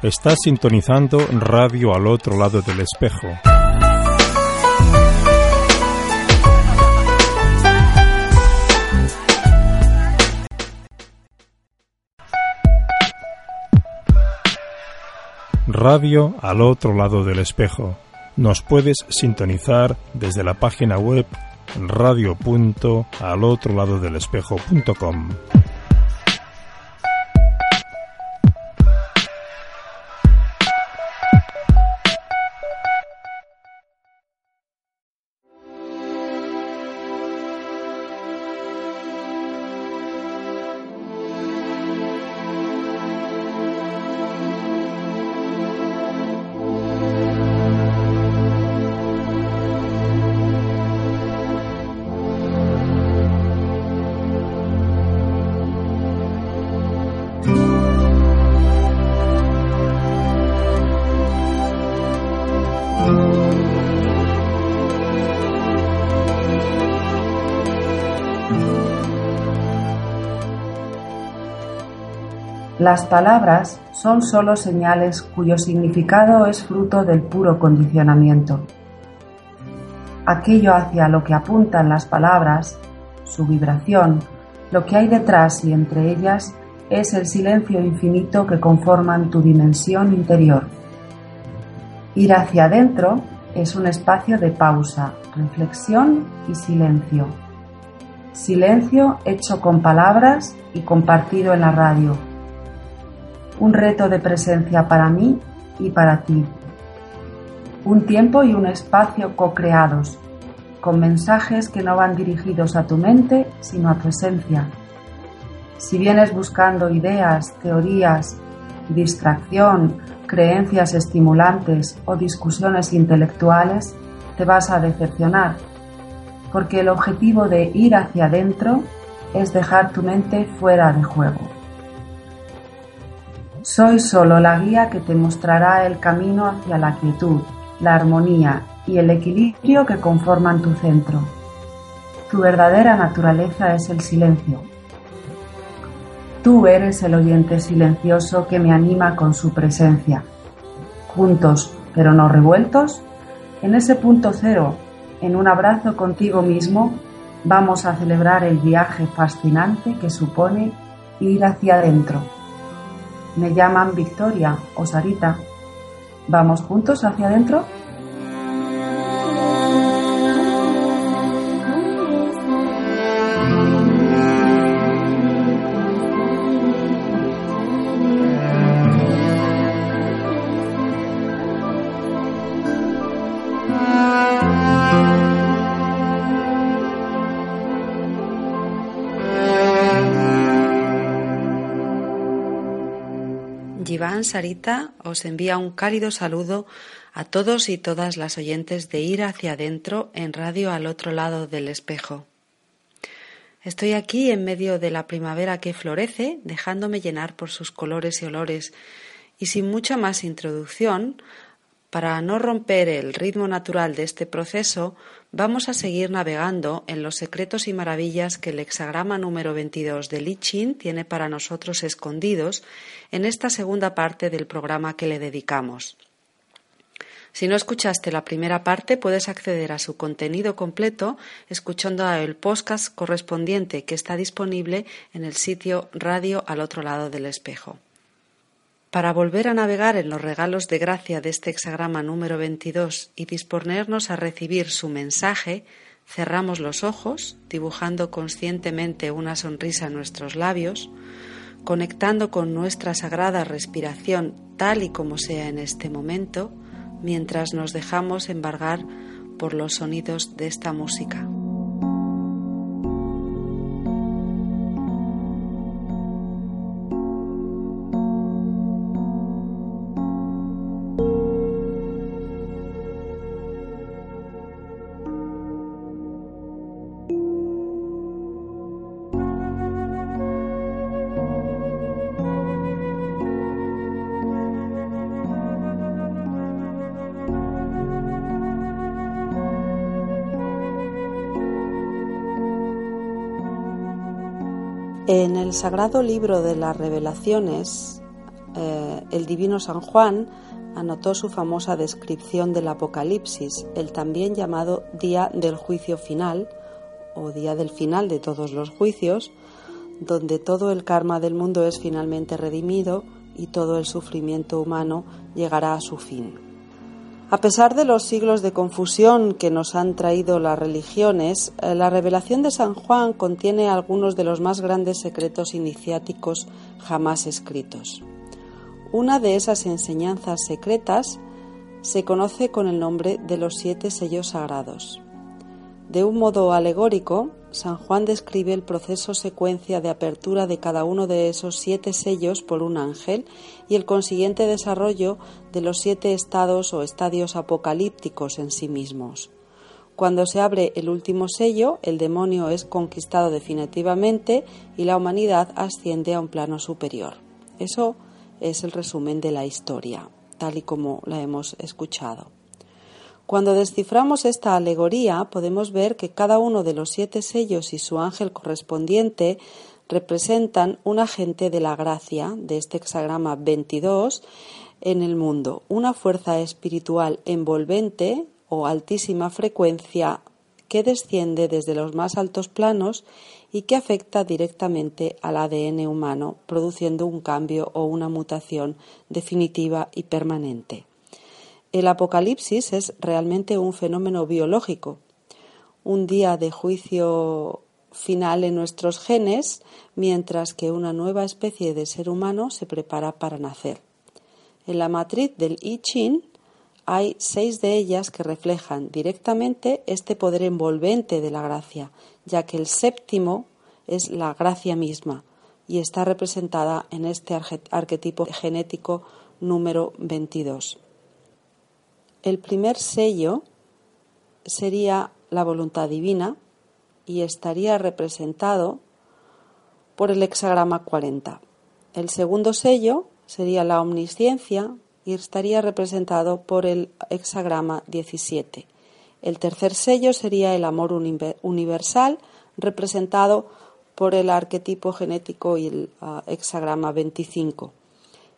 Estás sintonizando Radio al otro lado del espejo. Radio al otro lado del espejo. Nos puedes sintonizar desde la página web radio.alotroladodelespejo.com. Las palabras son sólo señales cuyo significado es fruto del puro condicionamiento. Aquello hacia lo que apuntan las palabras, su vibración, lo que hay detrás y entre ellas es el silencio infinito que conforman tu dimensión interior. Ir hacia adentro es un espacio de pausa, reflexión y silencio. Silencio hecho con palabras y compartido en la radio un reto de presencia para mí y para ti. Un tiempo y un espacio co-creados, con mensajes que no van dirigidos a tu mente, sino a tu esencia. Si vienes buscando ideas, teorías, distracción, creencias estimulantes o discusiones intelectuales, te vas a decepcionar, porque el objetivo de ir hacia adentro es dejar tu mente fuera de juego. Soy solo la guía que te mostrará el camino hacia la quietud, la armonía y el equilibrio que conforman tu centro. Tu verdadera naturaleza es el silencio. Tú eres el oyente silencioso que me anima con su presencia. Juntos, pero no revueltos, en ese punto cero, en un abrazo contigo mismo, vamos a celebrar el viaje fascinante que supone ir hacia adentro. Me llaman Victoria o Sarita. ¿Vamos juntos hacia adentro? Sarita os envía un cálido saludo a todos y todas las oyentes de Ir hacia adentro en radio al otro lado del espejo. Estoy aquí en medio de la primavera que florece, dejándome llenar por sus colores y olores, y sin mucha más introducción, para no romper el ritmo natural de este proceso, vamos a seguir navegando en los secretos y maravillas que el hexagrama número 22 de Li Chin tiene para nosotros escondidos en esta segunda parte del programa que le dedicamos. Si no escuchaste la primera parte, puedes acceder a su contenido completo escuchando el podcast correspondiente que está disponible en el sitio Radio al otro lado del espejo. Para volver a navegar en los regalos de gracia de este hexagrama número 22 y disponernos a recibir su mensaje, cerramos los ojos, dibujando conscientemente una sonrisa en nuestros labios, conectando con nuestra sagrada respiración tal y como sea en este momento, mientras nos dejamos embargar por los sonidos de esta música. El sagrado libro de las revelaciones, eh, el divino San Juan anotó su famosa descripción del Apocalipsis, el también llamado día del juicio final o día del final de todos los juicios, donde todo el karma del mundo es finalmente redimido y todo el sufrimiento humano llegará a su fin. A pesar de los siglos de confusión que nos han traído las religiones, eh, la revelación de San Juan contiene algunos de los más grandes secretos iniciáticos jamás escritos. Una de esas enseñanzas secretas se conoce con el nombre de los siete sellos sagrados. De un modo alegórico, San Juan describe el proceso secuencia de apertura de cada uno de esos siete sellos por un ángel y el consiguiente desarrollo de los siete estados o estadios apocalípticos en sí mismos. Cuando se abre el último sello, el demonio es conquistado definitivamente y la humanidad asciende a un plano superior. Eso es el resumen de la historia, tal y como la hemos escuchado. Cuando desciframos esta alegoría, podemos ver que cada uno de los siete sellos y su ángel correspondiente representan un agente de la gracia de este hexagrama 22 en el mundo, una fuerza espiritual envolvente o altísima frecuencia que desciende desde los más altos planos y que afecta directamente al ADN humano, produciendo un cambio o una mutación definitiva y permanente. El apocalipsis es realmente un fenómeno biológico, un día de juicio final en nuestros genes, mientras que una nueva especie de ser humano se prepara para nacer. En la matriz del I Ching hay seis de ellas que reflejan directamente este poder envolvente de la gracia, ya que el séptimo es la gracia misma y está representada en este arquetipo genético número 22. El primer sello sería la voluntad divina y estaría representado por el hexagrama 40. El segundo sello sería la omnisciencia y estaría representado por el hexagrama 17. El tercer sello sería el amor universal, representado por el arquetipo genético y el ah, hexagrama 25.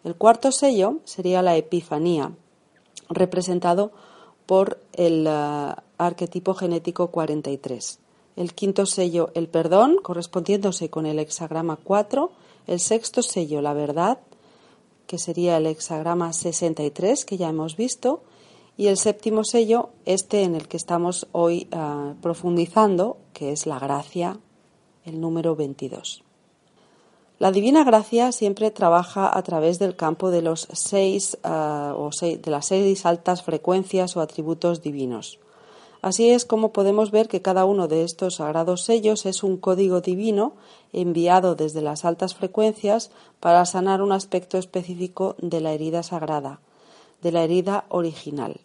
El cuarto sello sería la epifanía, representado por el ah, arquetipo genético 43. El quinto sello, el perdón, correspondiéndose con el hexagrama 4. El sexto sello, la verdad, que sería el hexagrama 63 que ya hemos visto, y el séptimo sello, este en el que estamos hoy ah, profundizando, que es la gracia, el número 22. La divina gracia siempre trabaja a través del campo de los seis ah, o de las seis altas frecuencias o atributos divinos. Así es como podemos ver que cada uno de estos sagrados sellos es un código divino enviado desde las altas frecuencias para sanar un aspecto específico de la herida sagrada, de la herida original.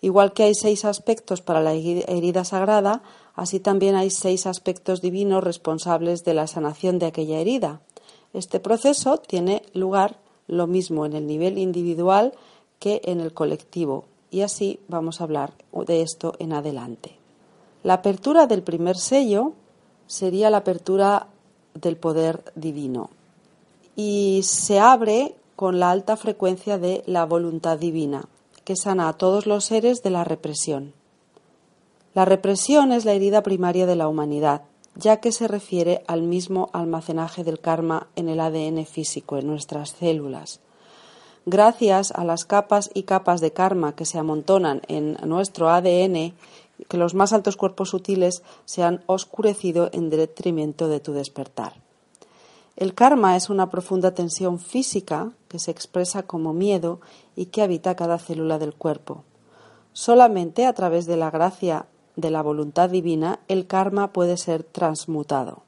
Igual que hay seis aspectos para la herida sagrada, así también hay seis aspectos divinos responsables de la sanación de aquella herida. Este proceso tiene lugar lo mismo en el nivel individual que en el colectivo, y así vamos a hablar de esto en adelante. La apertura del primer sello sería la apertura del poder divino y se abre con la alta frecuencia de la voluntad divina, que sana a todos los seres de la represión. La represión es la herida primaria de la humanidad, ya que se refiere al mismo almacenaje del karma en el ADN físico, en nuestras células gracias a las capas y capas de karma que se amontonan en nuestro ADN, que los más altos cuerpos sutiles se han oscurecido en detrimento de tu despertar. El karma es una profunda tensión física que se expresa como miedo y que habita cada célula del cuerpo. Solamente a través de la gracia de la voluntad divina el karma puede ser transmutado.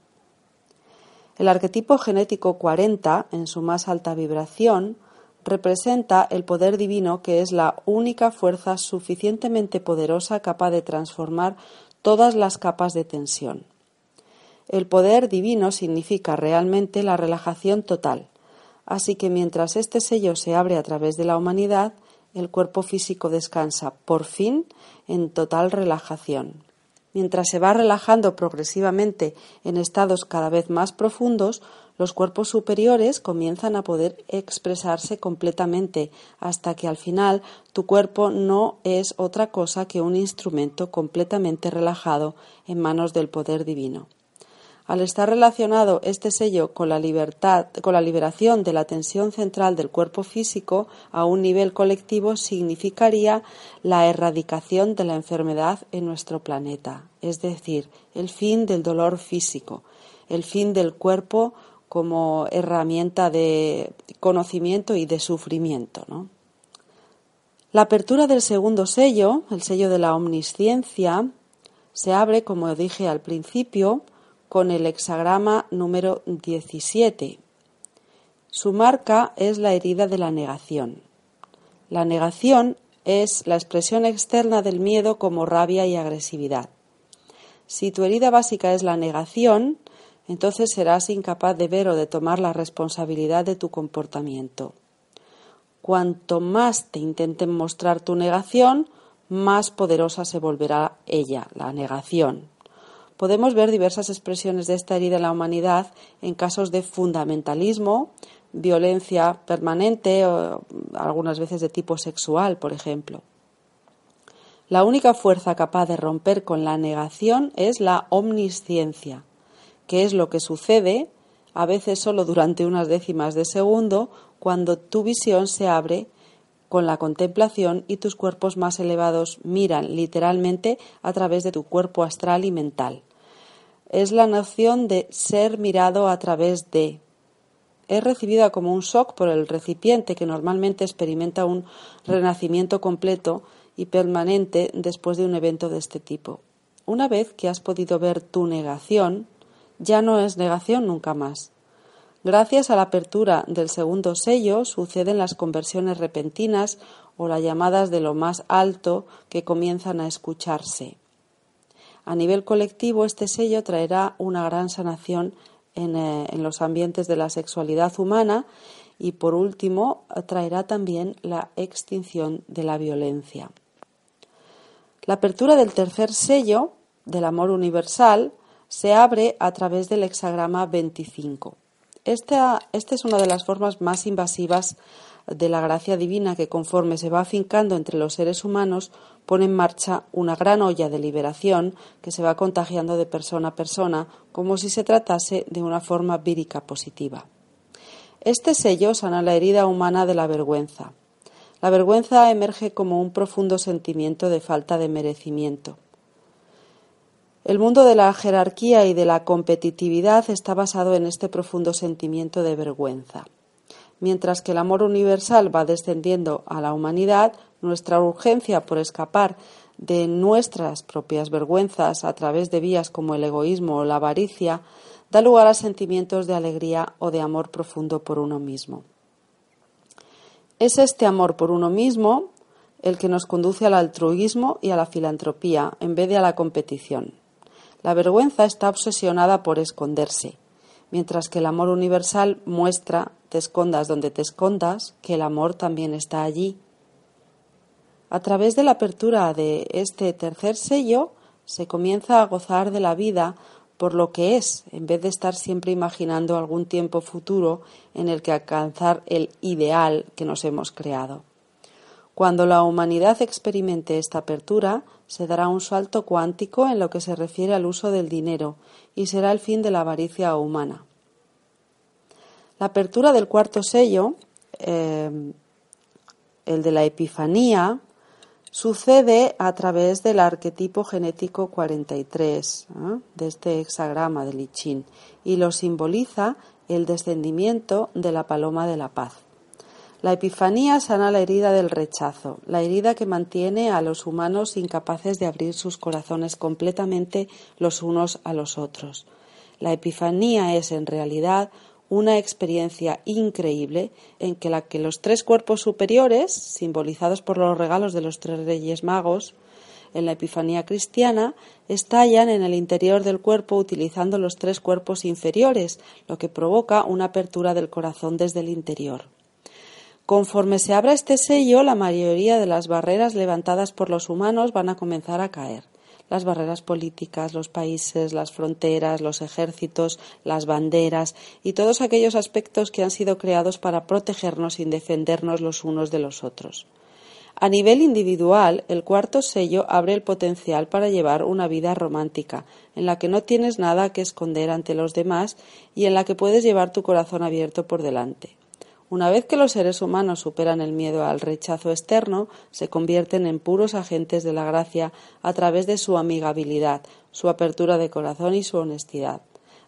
El arquetipo genético 40, en su más alta vibración, representa el poder divino que es la única fuerza suficientemente poderosa capaz de transformar todas las capas de tensión. El poder divino significa realmente la relajación total, así que mientras este sello se abre a través de la humanidad, el cuerpo físico descansa, por fin, en total relajación. Mientras se va relajando progresivamente en estados cada vez más profundos, los cuerpos superiores comienzan a poder expresarse completamente hasta que al final tu cuerpo no es otra cosa que un instrumento completamente relajado en manos del poder divino. Al estar relacionado este sello con la libertad, con la liberación de la tensión central del cuerpo físico a un nivel colectivo significaría la erradicación de la enfermedad en nuestro planeta, es decir, el fin del dolor físico, el fin del cuerpo como herramienta de conocimiento y de sufrimiento. La apertura del segundo sello, el sello de la omnisciencia, se abre, como dije al principio, con el hexagrama número 17. Su marca es la herida de la negación. La negación es la expresión externa del miedo como rabia y agresividad. Si tu herida básica es la negación, entonces serás incapaz de ver o de tomar la responsabilidad de tu comportamiento. Cuanto más te intenten mostrar tu negación, más poderosa se volverá ella, la negación. Podemos ver diversas expresiones de esta herida en la humanidad en casos de fundamentalismo, violencia permanente, o algunas veces de tipo sexual, por ejemplo. La única fuerza capaz de romper con la negación es la omnisciencia, que es lo que sucede, a veces solo durante unas décimas de segundo, cuando tu visión se abre con la contemplación y tus cuerpos más elevados miran literalmente a través de tu cuerpo astral y mental. Es la noción de ser mirado a través de. Es recibida como un shock por el recipiente que normalmente experimenta un renacimiento completo y permanente después de un evento de este tipo. Una vez que has podido ver tu negación, ya no es negación nunca más. Gracias a la apertura del segundo sello suceden las conversiones repentinas o las llamadas de lo más alto que comienzan a escucharse. A nivel colectivo, este sello traerá una gran sanación en, eh, los ambientes de la sexualidad humana y, por último, traerá también la extinción de la violencia. La apertura del tercer sello del amor universal se abre a través del hexagrama 25. Esta, es una de las formas más invasivas de la gracia divina que conforme se va afincando entre los seres humanos pone en marcha una gran olla de liberación que se va contagiando de persona a persona como si se tratase de una forma vírica positiva. Este sello sana la herida humana de la vergüenza. La vergüenza emerge como un profundo sentimiento de falta de merecimiento. El mundo de la jerarquía y de la competitividad está basado en este profundo sentimiento de vergüenza. Mientras que el amor universal va descendiendo a la humanidad, nuestra urgencia por escapar de nuestras propias vergüenzas a través de vías como el egoísmo o la avaricia da lugar a sentimientos de alegría o de amor profundo por uno mismo. Es este amor por uno mismo el que nos conduce al altruismo y a la filantropía en vez de a la competición. La vergüenza está obsesionada por esconderse, mientras que el amor universal muestra, te escondas donde te escondas, que el amor también está allí. A través de la apertura de este tercer sello se comienza a gozar de la vida por lo que es, en vez de estar siempre imaginando algún tiempo futuro en el que alcanzar el ideal que nos hemos creado. Cuando la humanidad experimente esta apertura, se dará un salto cuántico en lo que se refiere al uso del dinero y será el fin de la avaricia humana. La apertura del cuarto sello, eh, el de la Epifanía, sucede a través del arquetipo genético 43 ¿eh? de este hexagrama de Lichín y lo simboliza el descendimiento de la paloma de la paz. La Epifanía sana la herida del rechazo, la herida que mantiene a los humanos incapaces de abrir sus corazones completamente los unos a los otros. La Epifanía es en realidad una experiencia increíble en que la que los tres cuerpos superiores, simbolizados por los regalos de los tres reyes magos, en la Epifanía cristiana, estallan en el interior del cuerpo utilizando los tres cuerpos inferiores, lo que provoca una apertura del corazón desde el interior. Conforme se abra este sello, la mayoría de las barreras levantadas por los humanos van a comenzar a caer. las barreras políticas, los países, las fronteras, los ejércitos, las banderas y todos aquellos aspectos que han sido creados para protegernos y defendernos los unos de los otros. A nivel individual, el cuarto sello abre el potencial para llevar una vida romántica, en la que no tienes nada que esconder ante los demás y en la que puedes llevar tu corazón abierto por delante. Una vez que los seres humanos superan el miedo al rechazo externo, se convierten en puros agentes de la gracia a través de su amigabilidad, su apertura de corazón y su honestidad.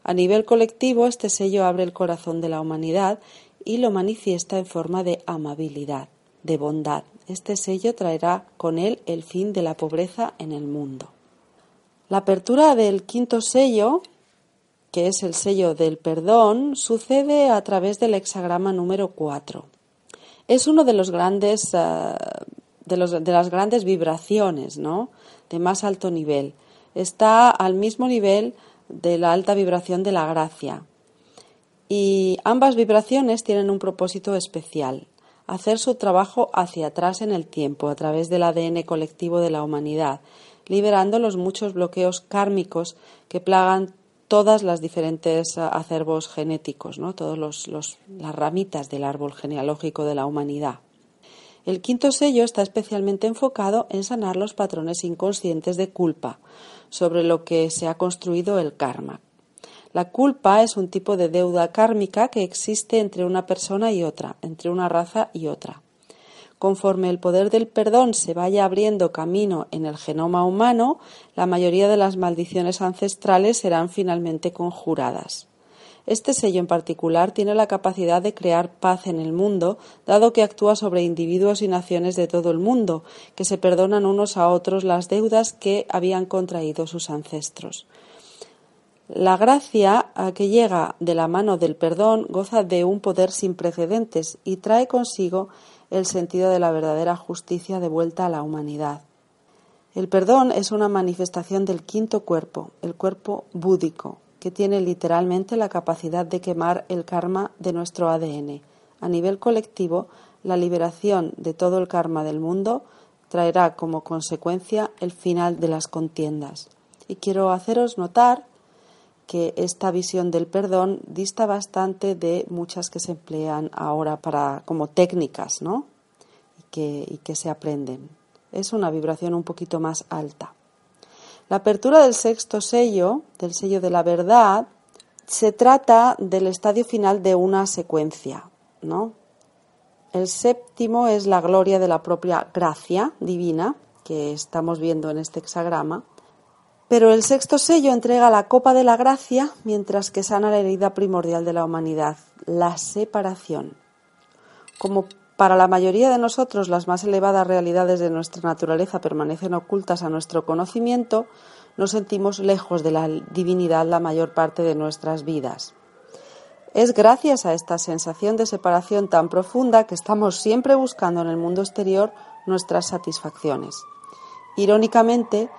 A nivel colectivo, este sello abre el corazón de la humanidad y lo manifiesta en forma de amabilidad, de bondad. Este sello traerá con él el fin de la pobreza en el mundo. La apertura del quinto sello que es el sello del perdón, sucede a través del hexagrama número 4. Es uno de los grandes eh, de, de, las grandes vibraciones, ¿no? De más alto nivel. Está al mismo nivel de la alta vibración de la gracia. Y ambas vibraciones tienen un propósito especial, hacer su trabajo hacia atrás en el tiempo, a través del ADN colectivo de la humanidad, liberando los muchos bloqueos kármicos que plagan todas las diferentes eh, acervos genéticos, ¿no? todas las ramitas del árbol genealógico de la humanidad. El quinto sello está especialmente enfocado en sanar los patrones inconscientes de culpa, sobre lo que se ha construido el karma. La culpa es un tipo de deuda kármica que existe entre una persona y otra, entre una raza y otra. Conforme el poder del perdón se vaya abriendo camino en el genoma humano, la mayoría de las maldiciones ancestrales serán finalmente conjuradas. Este sello en particular tiene la capacidad de crear paz en el mundo, dado que actúa sobre individuos y naciones de todo el mundo, que se perdonan unos a otros las deudas que habían contraído sus ancestros. La gracia que llega de la mano del perdón goza de un poder sin precedentes y trae consigo el sentido de la verdadera justicia de vuelta a la humanidad. El perdón es una manifestación del quinto cuerpo, el cuerpo búdico, que tiene literalmente la capacidad de quemar el karma de nuestro ADN. A nivel colectivo, la liberación de todo el karma del mundo traerá como consecuencia el final de las contiendas. Y quiero haceros notar que esta visión del perdón dista bastante de muchas que se emplean ahora para como técnicas, ¿no? Y que, y que se aprenden. Es una vibración un poquito más alta. La apertura del sexto sello, del sello de la verdad, se trata del estadio final de una secuencia, ¿no? El séptimo es la gloria de la propia gracia divina que estamos viendo en este hexagrama pero el sexto sello entrega la copa de la gracia mientras que sana la herida primordial de la humanidad, la separación. Como para la mayoría de nosotros las más elevadas realidades de nuestra naturaleza permanecen ocultas a nuestro conocimiento, nos sentimos lejos de la divinidad la mayor parte de nuestras vidas. Es gracias a esta sensación de separación tan profunda que estamos siempre buscando en el mundo exterior nuestras satisfacciones. Irónicamente,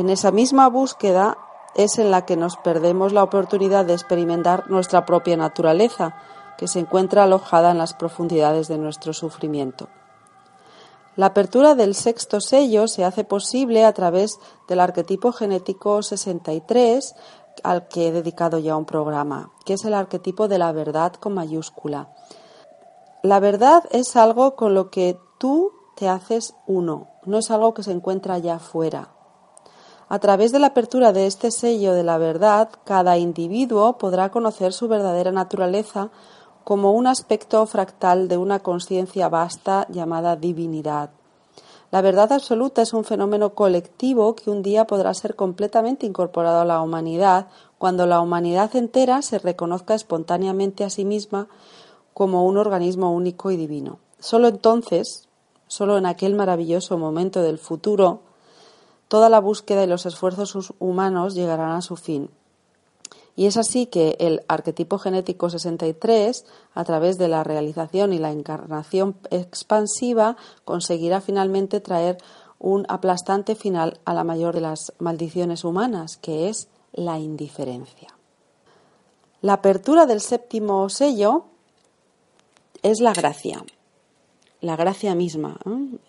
en esa misma búsqueda es en la que nos perdemos la oportunidad de experimentar nuestra propia naturaleza, que se encuentra alojada en las profundidades de nuestro sufrimiento. La apertura del sexto sello se hace posible a través del arquetipo genético 63, al que he dedicado ya un programa, que es el arquetipo de la verdad con mayúscula. La verdad es algo con lo que tú te haces uno, no es algo que se encuentra allá afuera, a través de la apertura de este sello de la verdad, cada individuo podrá conocer su verdadera naturaleza como un aspecto fractal de una conciencia vasta llamada divinidad. La verdad absoluta es un fenómeno colectivo que un día podrá ser completamente incorporado a la humanidad cuando la humanidad entera se reconozca espontáneamente a sí misma como un organismo único y divino. Solo entonces, solo en aquel maravilloso momento del futuro, toda la búsqueda y los esfuerzos humanos llegarán a su fin. Y es así que el arquetipo genético 63, a través de la realización y la encarnación expansiva, conseguirá finalmente traer un aplastante final a la mayor de las maldiciones humanas, que es la indiferencia. La apertura del séptimo sello es la gracia. La gracia misma,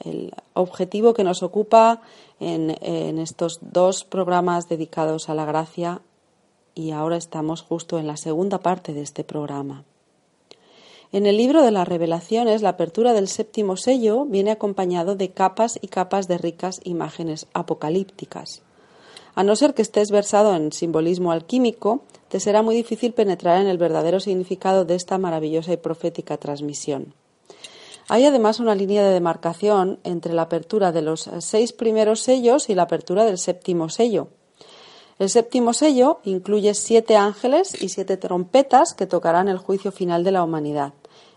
el objetivo que nos ocupa en, en estos dos programas dedicados a la gracia y ahora estamos justo en la segunda parte de este programa. En el libro de las revelaciones, la apertura del séptimo sello viene acompañado de capas y capas de ricas imágenes apocalípticas. A no ser que estés versado en simbolismo alquímico, te será muy difícil penetrar en el verdadero significado de esta maravillosa y profética transmisión. Hay además una línea de demarcación entre la apertura de los seis primeros sellos y la apertura del séptimo sello. El séptimo sello incluye siete ángeles y siete trompetas que tocarán el juicio final de la humanidad.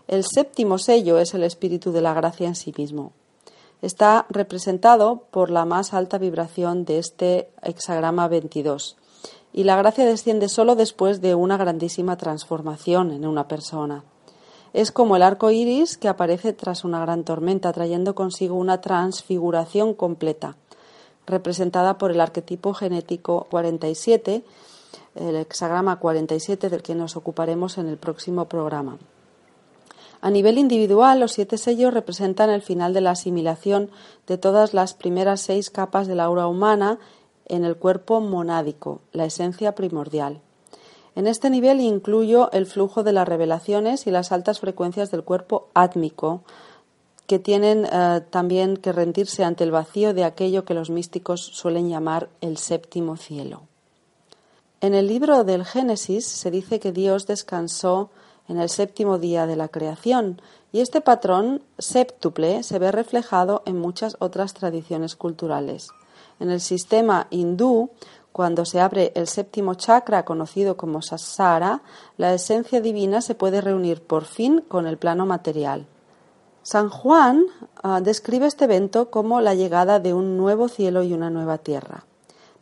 El séptimo sello es el espíritu de la gracia en sí mismo. Está representado por la más alta vibración de este hexagrama 22. Y la gracia desciende solo después de una grandísima transformación en una persona. Es como el arco iris que aparece tras una gran tormenta, trayendo consigo una transfiguración completa, representada por el arquetipo genético 47, el hexagrama 47 del que nos ocuparemos en el próximo programa. A nivel individual, los siete sellos representan el final de la asimilación de todas las primeras seis capas de la aura humana en el cuerpo monádico, la esencia primordial. En este nivel incluyo el flujo de las revelaciones y las altas frecuencias del cuerpo átmico, que tienen eh, también que rendirse ante el vacío de aquello que los místicos suelen llamar el séptimo cielo. En el libro del Génesis se dice que Dios descansó en el séptimo día de la creación, y este patrón séptuple se ve reflejado en muchas otras tradiciones culturales. En el sistema hindú, cuando se abre el séptimo chakra conocido como Sasara, la esencia divina se puede reunir por fin con el plano material. San Juan ah, describe este evento como la llegada de un nuevo cielo y una nueva tierra.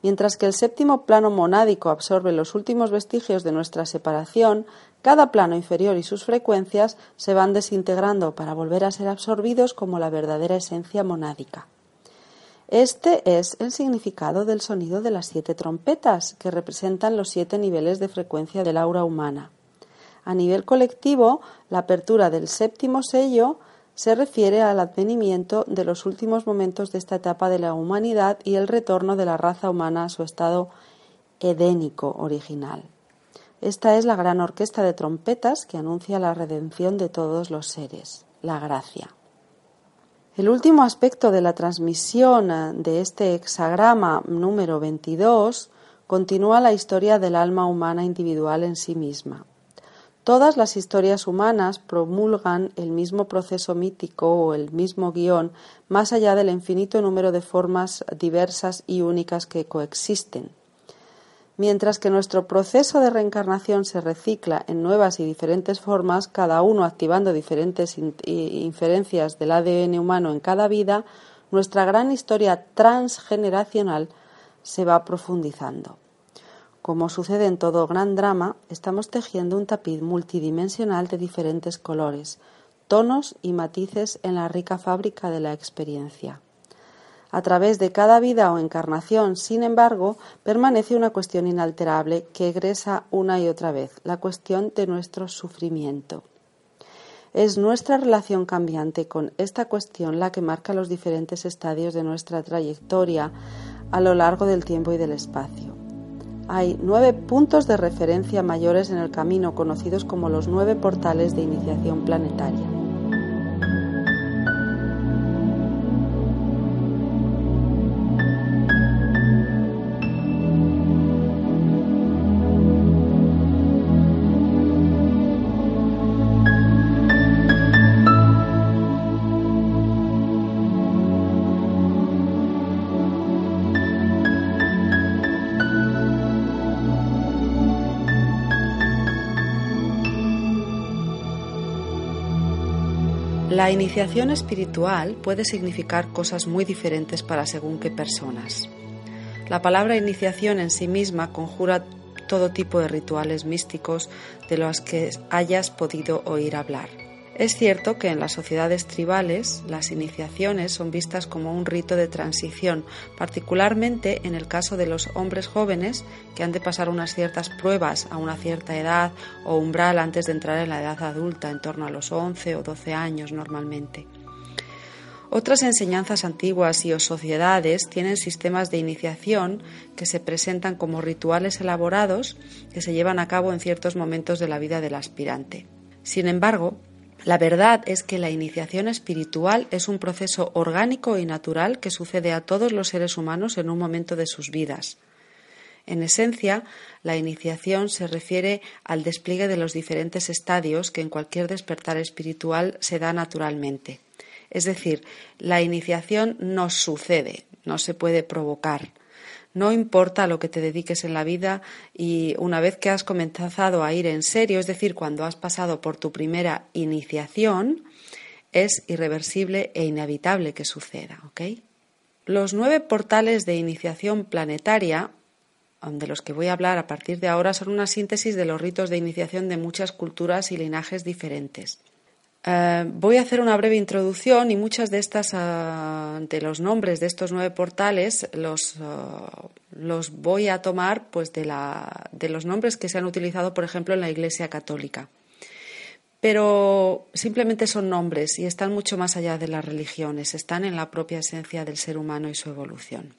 Mientras que el séptimo plano monádico absorbe los últimos vestigios de nuestra separación, cada plano inferior y sus frecuencias se van desintegrando para volver a ser absorbidos como la verdadera esencia monádica. Este es el significado del sonido de las siete trompetas, que representan los siete niveles de frecuencia del aura humana. A nivel colectivo, la apertura del séptimo sello se refiere al advenimiento de los últimos momentos de esta etapa de la humanidad y el retorno de la raza humana a su estado edénico original. Esta es la gran orquesta de trompetas que anuncia la redención de todos los seres, la gracia. El último aspecto de la transmisión de este hexagrama número 22 continúa la historia del alma humana individual en sí misma. Todas las historias humanas promulgan el mismo proceso mítico o el mismo guion más allá del infinito número de formas diversas y únicas que coexisten. Mientras que nuestro proceso de reencarnación se recicla en nuevas y diferentes formas, cada uno activando diferentes inferencias del ADN humano en cada vida, nuestra gran historia transgeneracional se va profundizando. Como sucede en todo gran drama, estamos tejiendo un tapiz multidimensional de diferentes colores, tonos y matices en la rica fábrica de la experiencia. A través de cada vida o encarnación, sin embargo, permanece una cuestión inalterable que egresa una y otra vez, la cuestión de nuestro sufrimiento. Es nuestra relación cambiante con esta cuestión la que marca los diferentes estadios de nuestra trayectoria a lo largo del tiempo y del espacio. Hay nueve puntos de referencia mayores en el camino conocidos como los nueve portales de iniciación planetaria. La iniciación espiritual puede significar cosas muy diferentes para según qué personas. La palabra iniciación en sí misma conjura todo tipo de rituales místicos de los que hayas podido oír hablar. Es cierto que en las sociedades tribales las iniciaciones son vistas como un rito de transición, particularmente en el caso de los hombres jóvenes que han de pasar unas ciertas pruebas a una cierta edad o umbral antes de entrar en la edad adulta, en torno a los 11 o 12 años normalmente. Otras enseñanzas antiguas y o sociedades tienen sistemas de iniciación que se presentan como rituales elaborados que se llevan a cabo en ciertos momentos de la vida del aspirante. Sin embargo, la verdad es que la iniciación espiritual es un proceso orgánico y natural que sucede a todos los seres humanos en un momento de sus vidas. En esencia, la iniciación se refiere al despliegue de los diferentes estadios que en cualquier despertar espiritual se da naturalmente. Es decir, la iniciación no sucede, no se puede provocar. No importa lo que te dediques en la vida y una vez que has comenzado a ir en serio, es decir, cuando has pasado por tu primera iniciación, es irreversible e inevitable que suceda. Los nueve portales de iniciación planetaria, de los que voy a hablar a partir de ahora, son una síntesis de los ritos de iniciación de muchas culturas y linajes diferentes. Eh, voy a hacer una breve introducción y muchas de estas, ah, los nombres de estos nueve portales los, ah, los voy a tomar pues de, la, de los nombres que se han utilizado, por ejemplo, en la Iglesia Católica. Pero simplemente son nombres y están mucho más allá de las religiones, están en la propia esencia del ser humano y su evolución.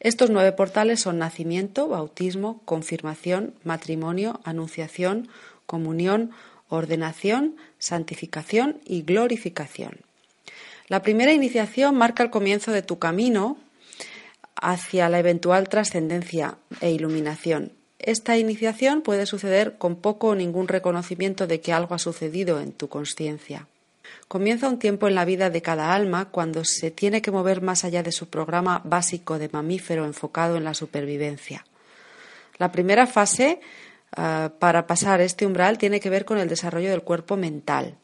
Estos nueve portales son nacimiento, bautismo, confirmación, matrimonio, anunciación, comunión, ordenación, santificación y glorificación. La primera iniciación marca el comienzo de tu camino hacia la eventual trascendencia e iluminación. Esta iniciación puede suceder con poco o ningún reconocimiento de que algo ha sucedido en tu conciencia. Comienza un tiempo en la vida de cada alma cuando se tiene que mover más allá de su programa básico de mamífero enfocado en la supervivencia. La primera fase Ah, para pasar este umbral tiene que ver con el desarrollo del cuerpo mental.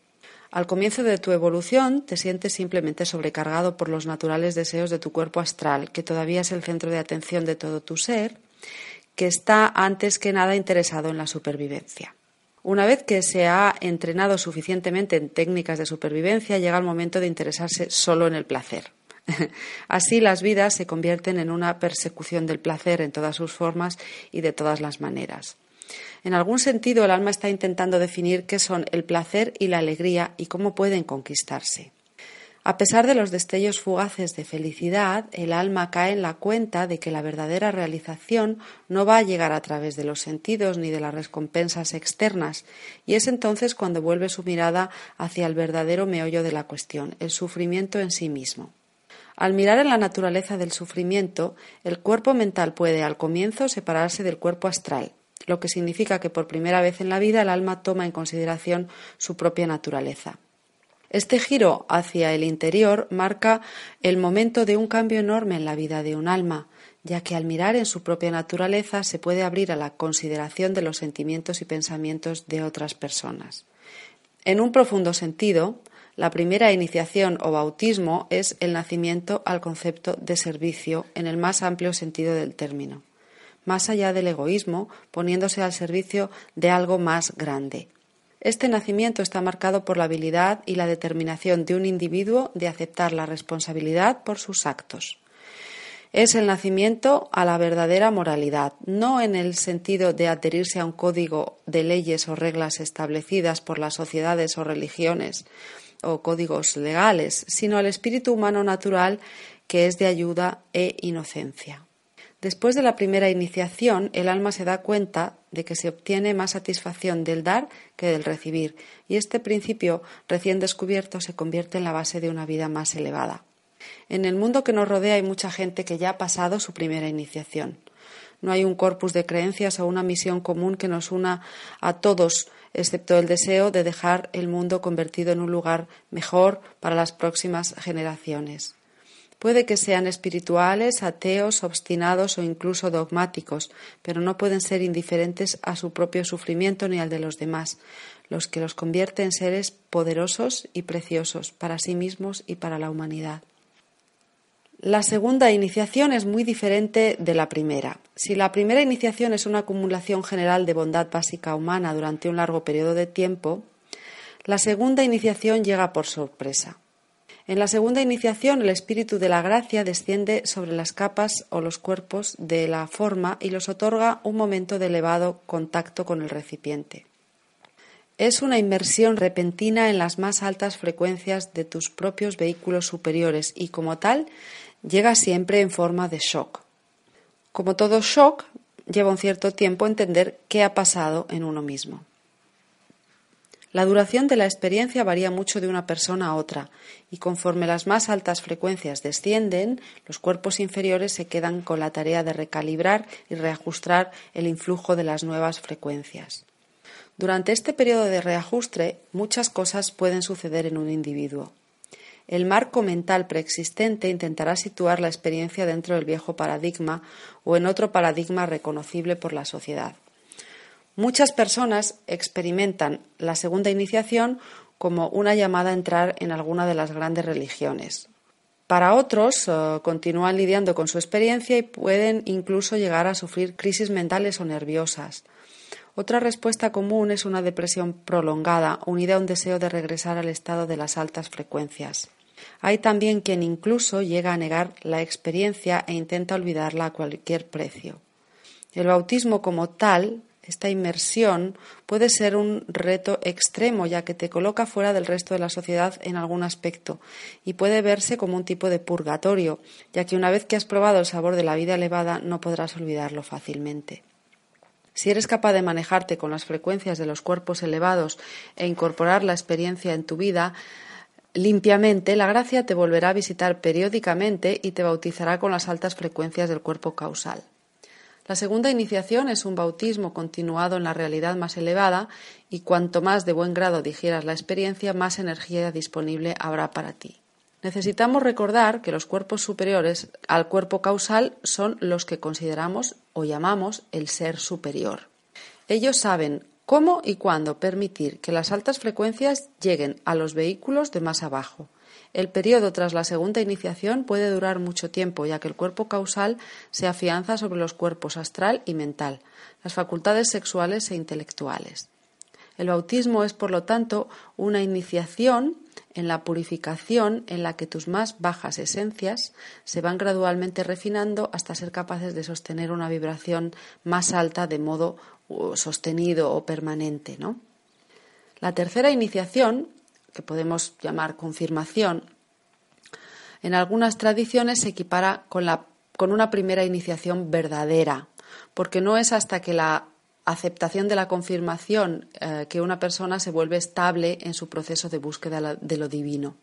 Al comienzo de tu evolución te sientes simplemente sobrecargado por los naturales deseos de tu cuerpo astral, que todavía es el centro de atención de todo tu ser, que está antes que nada interesado en la supervivencia. Una vez que se ha entrenado suficientemente en técnicas de supervivencia, llega el momento de interesarse solo en el placer. Así las vidas se convierten en una persecución del placer en todas sus formas y de todas las maneras. En algún sentido, el alma está intentando definir qué son el placer y la alegría y cómo pueden conquistarse. A pesar de los destellos fugaces de felicidad, el alma cae en la cuenta de que la verdadera realización no va a llegar a través de los sentidos ni de las recompensas externas, y es entonces cuando vuelve su mirada hacia el verdadero meollo de la cuestión, el sufrimiento en sí mismo. Al mirar en la naturaleza del sufrimiento, el cuerpo mental puede al comienzo separarse del cuerpo astral, lo que significa que por primera vez en la vida el alma toma en consideración su propia naturaleza. Este giro hacia el interior marca el momento de un cambio enorme en la vida de un alma, ya que al mirar en su propia naturaleza se puede abrir a la consideración de los sentimientos y pensamientos de otras personas. En un profundo sentido, la primera iniciación o bautismo es el nacimiento al concepto de servicio en el más amplio sentido del término más allá del egoísmo, poniéndose al servicio de algo más grande. Este nacimiento está marcado por la habilidad y la determinación de un individuo de aceptar la responsabilidad por sus actos. Es el nacimiento a la verdadera moralidad, no en el sentido de adherirse a un código de leyes o reglas establecidas por las sociedades o religiones o códigos legales, sino al espíritu humano natural que es de ayuda e inocencia. Después de la primera iniciación, el alma se da cuenta de que se obtiene más satisfacción del dar que del recibir, y este principio recién descubierto se convierte en la base de una vida más elevada. En el mundo que nos rodea hay mucha gente que ya ha pasado su primera iniciación. No hay un corpus de creencias o una misión común que nos una a todos, excepto el deseo de dejar el mundo convertido en un lugar mejor para las próximas generaciones. Puede que sean espirituales, ateos, obstinados o incluso dogmáticos, pero no pueden ser indiferentes a su propio sufrimiento ni al de los demás, los que los convierte en seres poderosos y preciosos para sí mismos y para la humanidad. La segunda iniciación es muy diferente de la primera. Si la primera iniciación es una acumulación general de bondad básica humana durante un largo periodo de tiempo, la segunda iniciación llega por sorpresa. En la segunda iniciación, el espíritu de la gracia desciende sobre las capas o los cuerpos de la forma y los otorga un momento de elevado contacto con el recipiente. es una inmersión repentina en las más altas frecuencias de tus propios vehículos superiores y como tal llega siempre en forma de shock. Como todo shock, lleva un cierto tiempo entender qué ha pasado en uno mismo. La duración de la experiencia varía mucho de una persona a otra, y conforme las más altas frecuencias descienden, los cuerpos inferiores se quedan con la tarea de recalibrar y reajustar el influjo de las nuevas frecuencias. Durante este periodo de reajuste, muchas cosas pueden suceder en un individuo. El marco mental preexistente intentará situar la experiencia dentro del viejo paradigma o en otro paradigma reconocible por la sociedad. Muchas personas experimentan la segunda iniciación como una llamada a entrar en alguna de las grandes religiones. Para otros, eh, continúan lidiando con su experiencia y pueden incluso llegar a sufrir crisis mentales o nerviosas. Otra respuesta común es una depresión prolongada, unida a un deseo de regresar al estado de las altas frecuencias. Hay también quien incluso llega a negar la experiencia e intenta olvidarla a cualquier precio. El bautismo como tal, esta inmersión, puede ser un reto extremo ya que te coloca fuera del resto de la sociedad en algún aspecto y puede verse como un tipo de purgatorio, ya que una vez que has probado el sabor de la vida elevada no podrás olvidarlo fácilmente. Si eres capaz de manejarte con las frecuencias de los cuerpos elevados e incorporar la experiencia en tu vida, limpiamente, la gracia te volverá a visitar periódicamente y te bautizará con las altas frecuencias del cuerpo causal. La segunda iniciación es un bautismo continuado en la realidad más elevada y cuanto más de buen grado digieras la experiencia, más energía disponible habrá para ti. Necesitamos recordar que los cuerpos superiores al cuerpo causal son los que consideramos o llamamos el ser superior. Ellos saben ¿Cómo y cuándo permitir que las altas frecuencias lleguen a los vehículos de más abajo? El periodo tras la segunda iniciación puede durar mucho tiempo, ya que el cuerpo causal se afianza sobre los cuerpos astral y mental, las facultades sexuales e intelectuales. El bautismo es, por lo tanto, una iniciación en la purificación en la que tus más bajas esencias se van gradualmente refinando hasta ser capaces de sostener una vibración más alta de modo sostenido o permanente. ¿no? La tercera iniciación, que podemos llamar confirmación, en algunas tradiciones se equipara con, la, con una primera iniciación verdadera, porque no es hasta que la aceptación de la confirmación eh, que una persona se vuelve estable en su proceso de búsqueda de lo divino.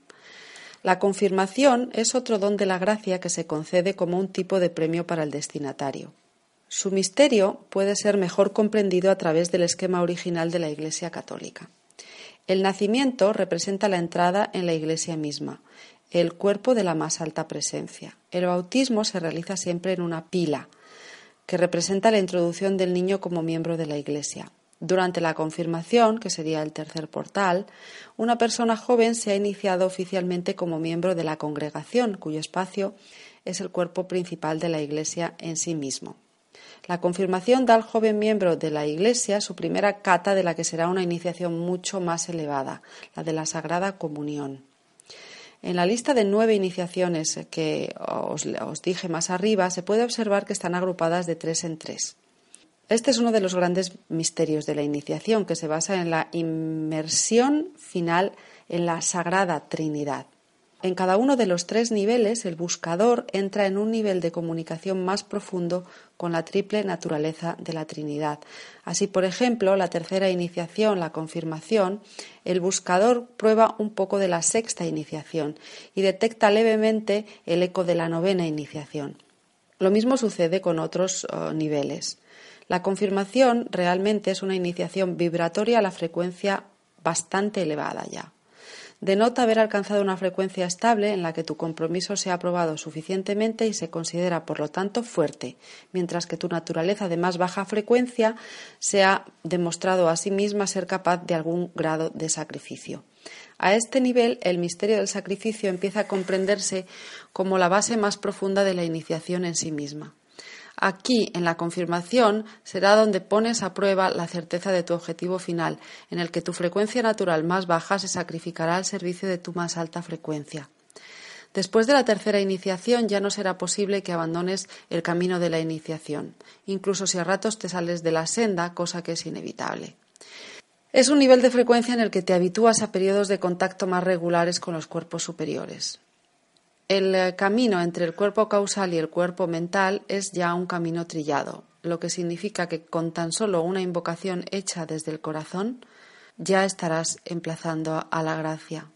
La confirmación es otro don de la gracia que se concede como un tipo de premio para el destinatario. Su misterio puede ser mejor comprendido a través del esquema original de la Iglesia católica. El nacimiento representa la entrada en la Iglesia misma, el cuerpo de la más alta presencia. El bautismo se realiza siempre en una pila, que representa la introducción del niño como miembro de la Iglesia. Durante la confirmación, que sería el tercer portal, una persona joven se ha iniciado oficialmente como miembro de la congregación, cuyo espacio es el cuerpo principal de la Iglesia en sí mismo. La confirmación da al joven miembro de la Iglesia su primera cata de la que será una iniciación mucho más elevada, la de la Sagrada Comunión. En la lista de nueve iniciaciones que os, dije más arriba, se puede observar que están agrupadas de tres en tres. Este es uno de los grandes misterios de la iniciación, que se basa en la inmersión final en la Sagrada Trinidad. En cada uno de los tres niveles, el buscador entra en un nivel de comunicación más profundo con la triple naturaleza de la Trinidad. Así, por ejemplo, la tercera iniciación, la confirmación, el buscador prueba un poco de la sexta iniciación y detecta levemente el eco de la novena iniciación. Lo mismo sucede con otros uh, niveles. La confirmación realmente es una iniciación vibratoria a la frecuencia bastante elevada ya denota haber alcanzado una frecuencia estable en la que tu compromiso se ha probado suficientemente y se considera, por lo tanto, fuerte, mientras que tu naturaleza de más baja frecuencia se ha demostrado a sí misma ser capaz de algún grado de sacrificio. A este nivel, el misterio del sacrificio empieza a comprenderse como la base más profunda de la iniciación en sí misma. Aquí, en la confirmación, será donde pones a prueba la certeza de tu objetivo final, en el que tu frecuencia natural más baja se sacrificará al servicio de tu más alta frecuencia. Después de la tercera iniciación ya no será posible que abandones el camino de la iniciación, incluso si a ratos te sales de la senda, cosa que es inevitable. Es un nivel de frecuencia en el que te habitúas a periodos de contacto más regulares con los cuerpos superiores. El eh, camino entre el cuerpo causal y el cuerpo mental es ya un camino trillado, lo que significa que con tan solo una invocación hecha desde el corazón ya estarás emplazando a la gracia.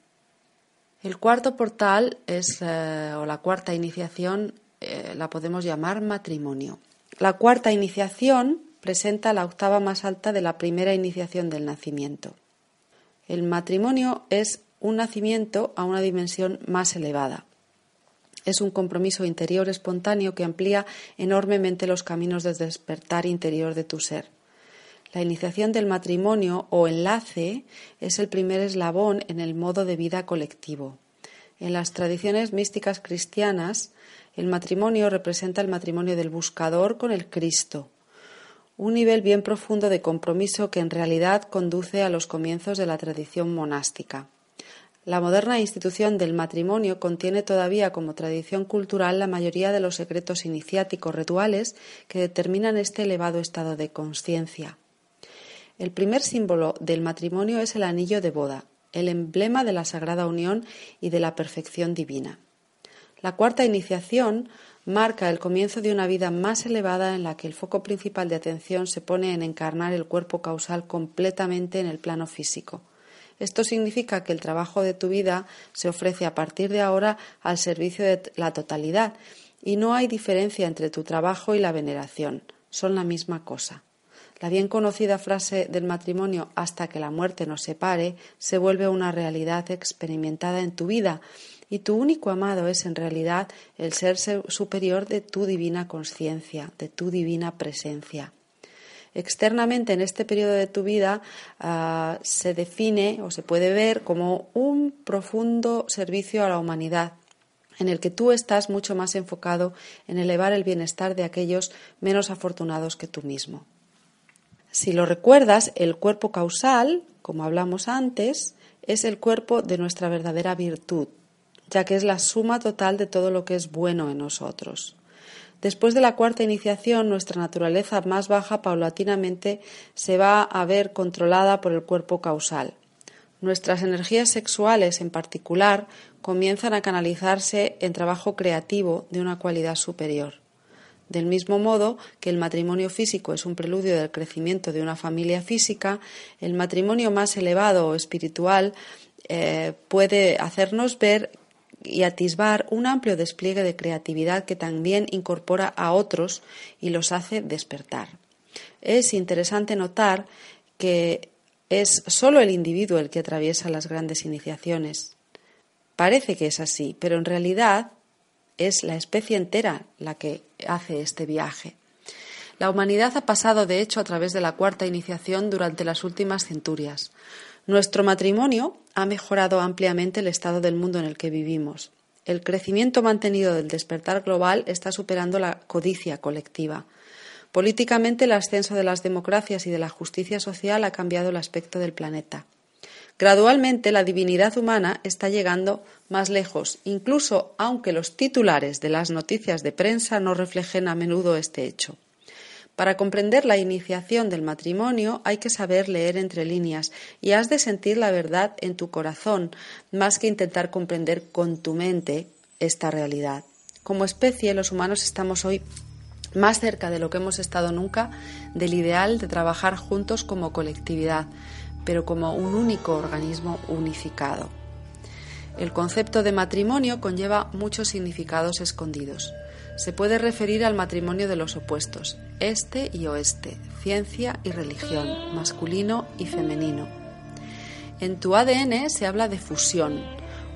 El cuarto portal es, eh, o la cuarta iniciación, eh, la podemos llamar matrimonio. La cuarta iniciación presenta la octava más alta de la primera iniciación del nacimiento. El matrimonio es un nacimiento a una dimensión más elevada. Es un compromiso interior espontáneo que amplía enormemente los caminos de despertar interior de tu ser. La iniciación del matrimonio o enlace es el primer eslabón en el modo de vida colectivo. En las tradiciones místicas cristianas, el matrimonio representa el matrimonio del buscador con el Cristo, un nivel bien profundo de compromiso que en realidad conduce a los comienzos de la tradición monástica. La moderna institución del matrimonio contiene todavía como tradición cultural la mayoría de los secretos iniciáticos rituales que determinan este elevado estado de conciencia. El primer símbolo del matrimonio es el anillo de boda, el emblema de la sagrada unión y de la perfección divina. La cuarta iniciación marca el comienzo de una vida más elevada en la que el foco principal de atención se pone en encarnar el cuerpo causal completamente en el plano físico. Esto significa que el trabajo de tu vida se ofrece a partir de ahora al servicio de la totalidad y no hay diferencia entre tu trabajo y la veneración, son la misma cosa. La bien conocida frase del matrimonio hasta que la muerte nos separe se vuelve una realidad experimentada en tu vida y tu único amado es en realidad el ser superior de tu divina conciencia, de tu divina presencia. Externamente en este periodo de tu vida ah, se define o se puede ver como un profundo servicio a la humanidad, en el que tú estás mucho más enfocado en elevar el bienestar de aquellos menos afortunados que tú mismo. Si lo recuerdas, el cuerpo causal, como hablamos antes, es el cuerpo de nuestra verdadera virtud, ya que es la suma total de todo lo que es bueno en nosotros. Después de la cuarta iniciación, nuestra naturaleza más baja paulatinamente se va a ver controlada por el cuerpo causal. Nuestras energías sexuales, en particular, comienzan a canalizarse en trabajo creativo de una cualidad superior. Del mismo modo que el matrimonio físico es un preludio del crecimiento de una familia física, el matrimonio más elevado o espiritual eh, puede hacernos ver y atisbar un amplio despliegue de creatividad que también incorpora a otros y los hace despertar. Es interesante notar que es solo el individuo el que atraviesa las grandes iniciaciones. Parece que es así, pero en realidad es la especie entera la que hace este viaje. La humanidad ha pasado, de hecho, a través de la cuarta iniciación durante las últimas centurias. Nuestro matrimonio ha mejorado ampliamente el estado del mundo en el que vivimos. El crecimiento mantenido del despertar global está superando la codicia colectiva. Políticamente, el ascenso de las democracias y de la justicia social ha cambiado el aspecto del planeta. Gradualmente, la divinidad humana está llegando más lejos, incluso aunque los titulares de las noticias de prensa no reflejen a menudo este hecho. Para comprender la iniciación del matrimonio hay que saber leer entre líneas y has de sentir la verdad en tu corazón, más que intentar comprender con tu mente esta realidad. Como especie, los humanos estamos hoy más cerca de lo que hemos estado nunca del ideal de trabajar juntos como colectividad, pero como un único organismo unificado. El concepto de matrimonio conlleva muchos significados escondidos. Se puede referir al matrimonio de los opuestos, este y oeste, ciencia y religión, masculino y femenino. En tu ADN se habla de fusión,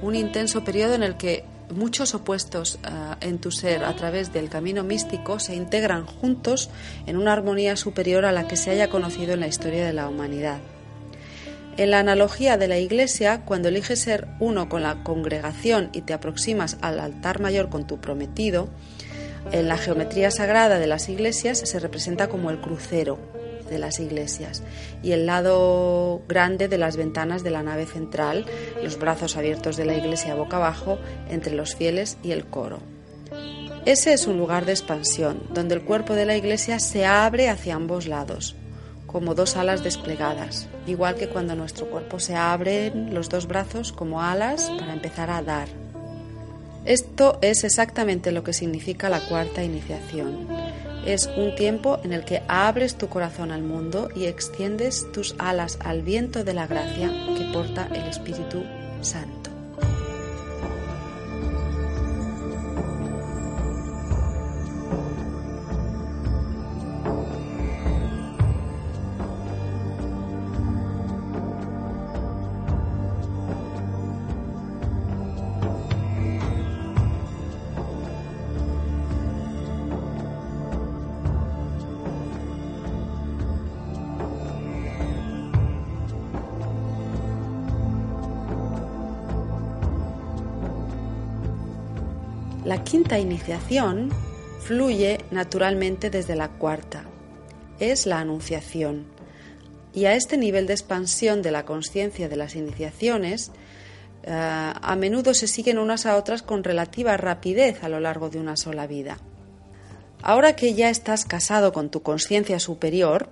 un intenso periodo en el que muchos opuestos eh, en tu ser a través del camino místico se integran juntos en una armonía superior a la que se haya conocido en la historia de la humanidad. En la analogía de la Iglesia, cuando eliges ser uno con la congregación y te aproximas al altar mayor con tu prometido, en la geometría sagrada de las iglesias se representa como el crucero de las iglesias y el lado grande de las ventanas de la nave central, los brazos abiertos de la iglesia boca abajo entre los fieles y el coro. Ese es un lugar de expansión, donde el cuerpo de la iglesia se abre hacia ambos lados, como dos alas desplegadas, igual que cuando nuestro cuerpo se abre los dos brazos como alas para empezar a dar. Esto es exactamente lo que significa la cuarta iniciación. Es un tiempo en el que abres tu corazón al mundo y extiendes tus alas al viento de la gracia que porta el Espíritu Santo. Quinta iniciación fluye naturalmente desde la cuarta. Es la anunciación. Y a este nivel de expansión de la conciencia de las iniciaciones, eh, a menudo se siguen unas a otras con relativa rapidez a lo largo de una sola vida. Ahora que ya estás casado con tu conciencia superior,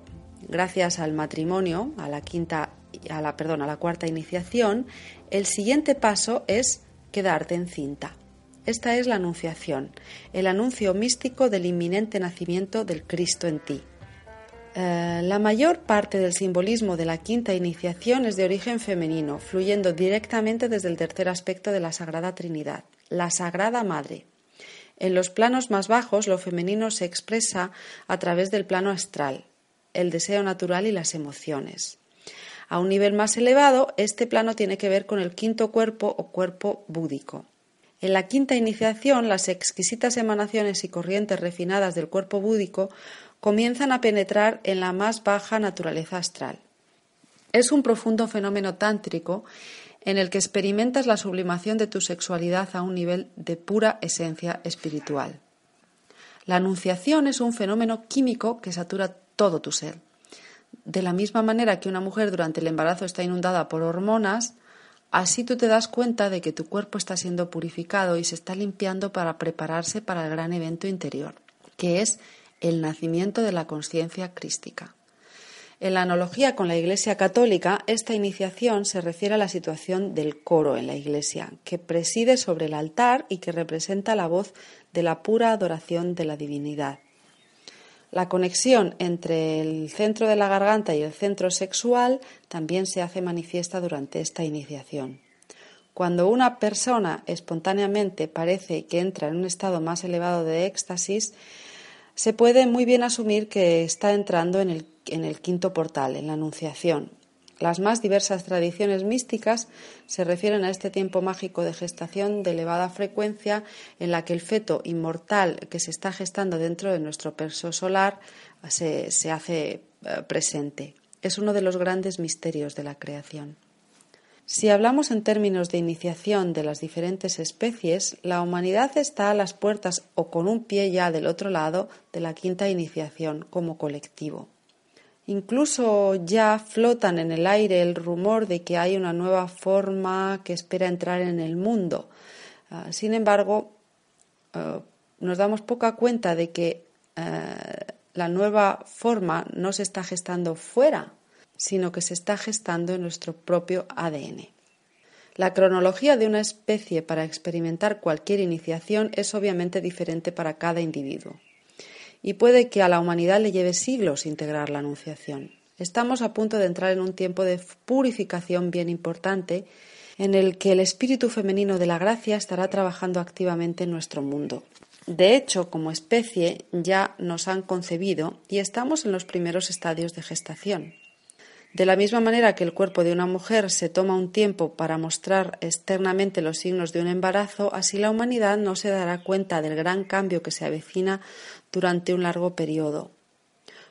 gracias al matrimonio, a la quinta, a la, perdón, a la cuarta iniciación, el siguiente paso es quedarte encinta. Esta es la Anunciación, el anuncio místico del inminente nacimiento del Cristo en ti. Eh, la mayor parte del simbolismo de la quinta iniciación es de origen femenino, fluyendo directamente desde el tercer aspecto de la Sagrada Trinidad, la Sagrada Madre. En los planos más bajos, lo femenino se expresa a través del plano astral, el deseo natural y las emociones. A un nivel más elevado, este plano tiene que ver con el quinto cuerpo o cuerpo búdico. En la quinta iniciación, las exquisitas emanaciones y corrientes refinadas del cuerpo búdico comienzan a penetrar en la más baja naturaleza astral. Es un profundo fenómeno tántrico en el que experimentas la sublimación de tu sexualidad a un nivel de pura esencia espiritual. La anunciación es un fenómeno químico que satura todo tu ser. De la misma manera que una mujer durante el embarazo está inundada por hormonas, Así tú te das cuenta de que tu cuerpo está siendo purificado y se está limpiando para prepararse para el gran evento interior, que es el nacimiento de la conciencia crística. En la analogía con la Iglesia católica, esta iniciación se refiere a la situación del coro en la Iglesia, que preside sobre el altar y que representa la voz de la pura adoración de la divinidad. La conexión entre el centro de la garganta y el centro sexual también se hace manifiesta durante esta iniciación. Cuando una persona espontáneamente parece que entra en un estado más elevado de éxtasis, se puede muy bien asumir que está entrando en el, quinto portal, en la Anunciación, las más diversas tradiciones místicas se refieren a este tiempo mágico de gestación de elevada frecuencia en la que el feto inmortal que se está gestando dentro de nuestro perso solar se, hace eh, presente. Es uno de los grandes misterios de la creación. Si hablamos en términos de iniciación de las diferentes especies, la humanidad está a las puertas o con un pie ya del otro lado de la quinta iniciación como colectivo. Incluso ya flotan en el aire el rumor de que hay una nueva forma que espera entrar en el mundo. Ah, sin embargo, ah, nos damos poca cuenta de que ah, la nueva forma no se está gestando fuera, sino que se está gestando en nuestro propio ADN. La cronología de una especie para experimentar cualquier iniciación es obviamente diferente para cada individuo y puede que a la humanidad le lleve siglos integrar la Anunciación. Estamos a punto de entrar en un tiempo de purificación bien importante en el que el espíritu femenino de la gracia estará trabajando activamente en nuestro mundo. De hecho, como especie ya nos han concebido y estamos en los primeros estadios de gestación. De la misma manera que el cuerpo de una mujer se toma un tiempo para mostrar externamente los signos de un embarazo, así la humanidad no se dará cuenta del gran cambio que se avecina durante un largo periodo.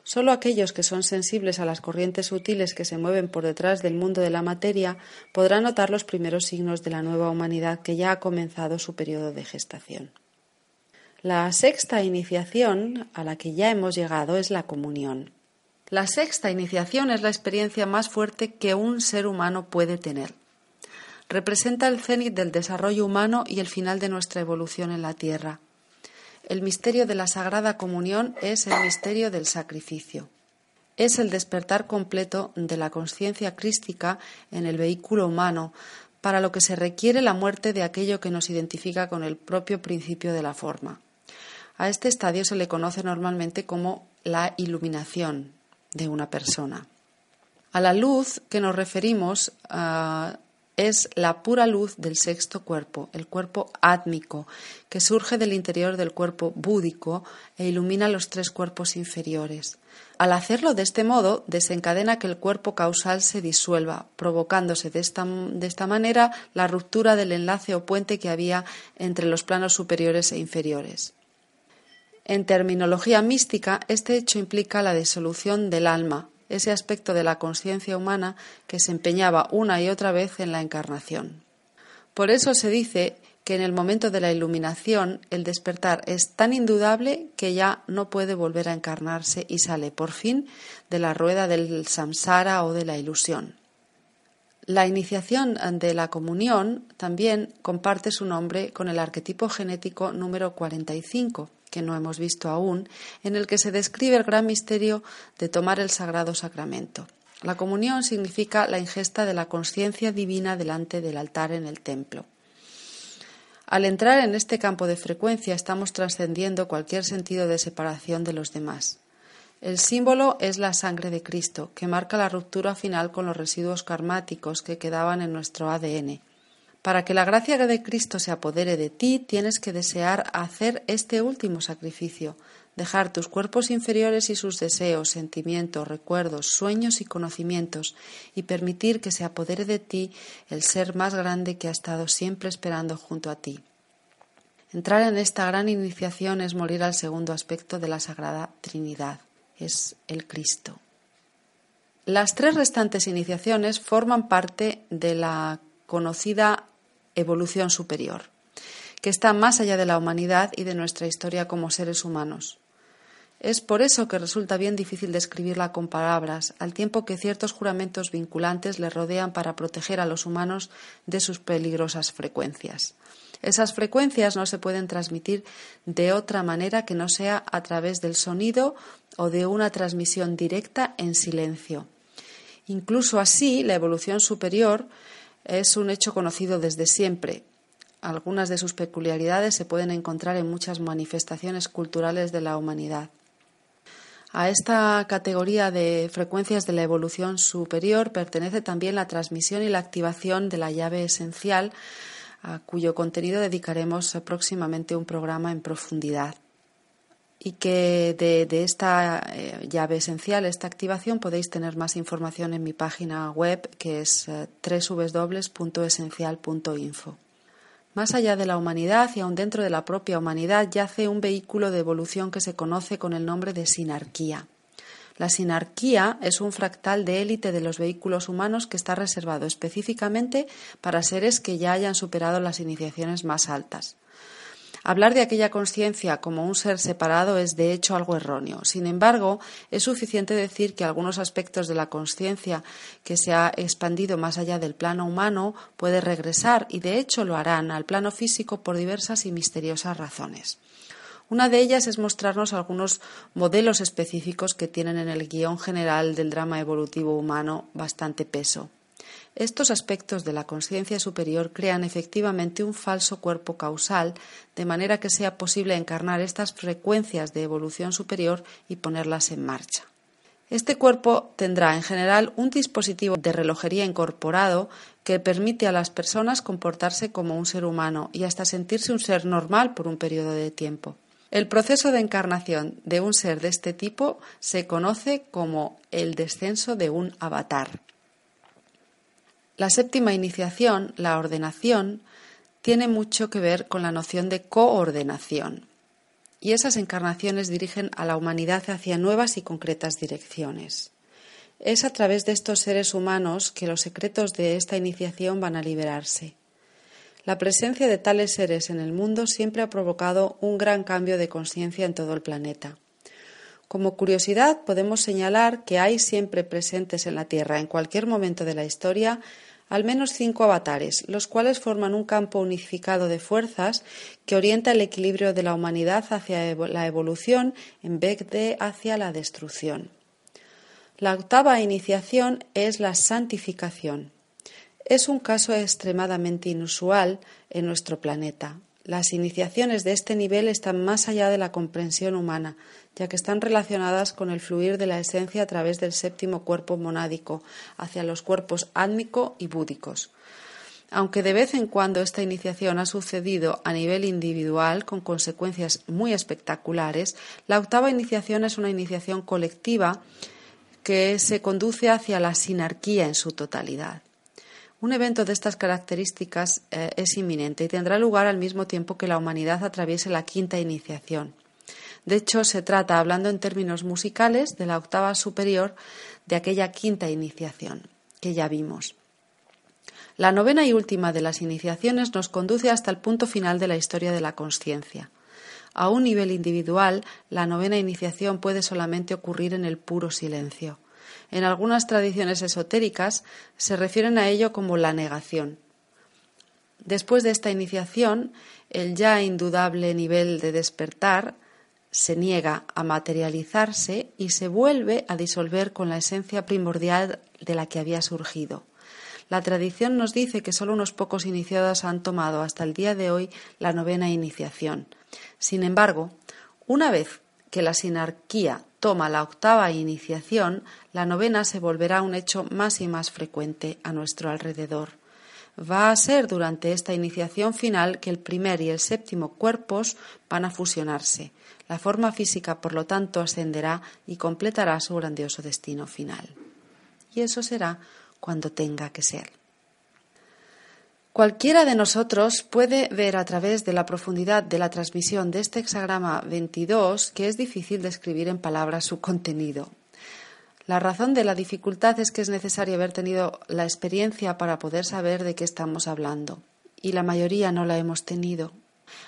Solo aquellos que son sensibles a las corrientes sutiles que se mueven por detrás del mundo de la materia podrán notar los primeros signos de la nueva humanidad que ya ha comenzado su periodo de gestación. La sexta iniciación a la que ya hemos llegado es la comunión. La sexta iniciación es la experiencia más fuerte que un ser humano puede tener. Representa el cenit del desarrollo humano y el final de nuestra evolución en la Tierra. El misterio de la Sagrada Comunión es el misterio del sacrificio. es el despertar completo de la conciencia crística en el vehículo humano, para lo que se requiere la muerte de aquello que nos identifica con el propio principio de la forma. A este estadio se le conoce normalmente como la iluminación de una persona. A la luz que nos referimos uh, es la pura luz del sexto cuerpo, el cuerpo átmico, que surge del interior del cuerpo búdico e ilumina los tres cuerpos inferiores. Al hacerlo de este modo, desencadena que el cuerpo causal se disuelva, provocándose de esta, de esta manera la ruptura del enlace o puente que había entre los planos superiores e inferiores. En terminología mística, este hecho implica la disolución del alma, ese aspecto de la conciencia humana que se empeñaba una y otra vez en la encarnación. Por eso se dice que en el momento de la iluminación el despertar es tan indudable que ya no puede volver a encarnarse y sale por fin de la rueda del samsara o de la ilusión. La iniciación de la comunión también comparte su nombre con el arquetipo genético número 45, que no hemos visto aún, en el que se describe el gran misterio de tomar el sagrado sacramento. La comunión significa la ingesta de la conciencia divina delante del altar en el templo. Al entrar en este campo de frecuencia estamos trascendiendo cualquier sentido de separación de los demás. El símbolo es la sangre de Cristo, que marca la ruptura final con los residuos karmáticos que quedaban en nuestro ADN. Para que la gracia de Cristo se apodere de ti, tienes que desear hacer este último sacrificio, dejar tus cuerpos inferiores y sus deseos, sentimientos, recuerdos, sueños y conocimientos, y permitir que se apodere de ti el ser más grande que ha estado siempre esperando junto a ti. Entrar en esta gran iniciación es morir al segundo aspecto de la Sagrada Trinidad, es el Cristo. Las tres restantes iniciaciones forman parte de la conocida evolución superior, que está más allá de la humanidad y de nuestra historia como seres humanos. Es por eso que resulta bien difícil describirla con palabras, al tiempo que ciertos juramentos vinculantes le rodean para proteger a los humanos de sus peligrosas frecuencias. Esas frecuencias no se pueden transmitir de otra manera que no sea a través del sonido o de una transmisión directa en silencio. Incluso así, la evolución superior es un hecho conocido desde siempre, algunas de sus peculiaridades se pueden encontrar en muchas manifestaciones culturales de la humanidad. A esta categoría de frecuencias de la evolución superior pertenece también la transmisión y la activación de la llave esencial, a cuyo contenido dedicaremos próximamente un programa en profundidad. Y que de, esta eh, llave esencial, esta activación, podéis tener más información en mi página web que es eh, www.esencial.info. Más allá de la humanidad y aún dentro de la propia humanidad yace un vehículo de evolución que se conoce con el nombre de sinarquía. La sinarquía es un fractal de élite de los vehículos humanos que está reservado específicamente para seres que ya hayan superado las iniciaciones más altas. Hablar de aquella conciencia como un ser separado es de hecho algo erróneo. Sin embargo, es suficiente decir que algunos aspectos de la conciencia que se ha expandido más allá del plano humano puede regresar y de hecho lo harán al plano físico por diversas y misteriosas razones. Una de ellas es mostrarnos algunos modelos específicos que tienen en el guion general del drama evolutivo humano bastante peso. Estos aspectos de la conciencia superior crean efectivamente un falso cuerpo causal, de manera que sea posible encarnar estas frecuencias de evolución superior y ponerlas en marcha. Este cuerpo tendrá en general un dispositivo de relojería incorporado que permite a las personas comportarse como un ser humano y hasta sentirse un ser normal por un periodo de tiempo. El proceso de encarnación de un ser de este tipo se conoce como el descenso de un avatar. La séptima iniciación, la ordenación, tiene mucho que ver con la noción de coordenación. Y esas encarnaciones dirigen a la humanidad hacia nuevas y concretas direcciones. Es a través de estos seres humanos que los secretos de esta iniciación van a liberarse. La presencia de tales seres en el mundo siempre ha provocado un gran cambio de conciencia en todo el planeta. Como curiosidad, podemos señalar que hay siempre presentes en la Tierra, en cualquier momento de la historia, al menos cinco avatares, los cuales forman un campo unificado de fuerzas que orienta el equilibrio de la humanidad hacia la evolución en vez de hacia la destrucción. La octava iniciación es la santificación. Es un caso extremadamente inusual en nuestro planeta. Las iniciaciones de este nivel están más allá de la comprensión humana, ya que están relacionadas con el fluir de la esencia a través del séptimo cuerpo monádico hacia los cuerpos átmico y búdicos. Aunque de vez en cuando esta iniciación ha sucedido a nivel individual con consecuencias muy espectaculares, la octava iniciación es una iniciación colectiva que se conduce hacia la sinarquía en su totalidad. Un evento de estas características eh, es inminente y tendrá lugar al mismo tiempo que la humanidad atraviese la quinta iniciación. De hecho, se trata, hablando en términos musicales, de la octava superior de aquella quinta iniciación que ya vimos. La novena y última de las iniciaciones nos conduce hasta el punto final de la historia de la conciencia. A un nivel individual, la novena iniciación puede solamente ocurrir en el puro silencio. En algunas tradiciones esotéricas se refieren a ello como la negación. Después de esta iniciación, el ya indudable nivel de despertar se niega a materializarse y se vuelve a disolver con la esencia primordial de la que había surgido. La tradición nos dice que solo unos pocos iniciados han tomado hasta el día de hoy la novena iniciación. Sin embargo, una vez que la sinarquía toma la octava iniciación, la novena se volverá un hecho más y más frecuente a nuestro alrededor. Va a ser durante esta iniciación final que el primer y el séptimo cuerpos van a fusionarse. La forma física, por lo tanto, ascenderá y completará su grandioso destino final. Y eso será cuando tenga que ser. Cualquiera de nosotros puede ver a través de la profundidad de la transmisión de este hexagrama 22 que es difícil describir en palabras su contenido. La razón de la dificultad es que es necesario haber tenido la experiencia para poder saber de qué estamos hablando, y la mayoría no la hemos tenido.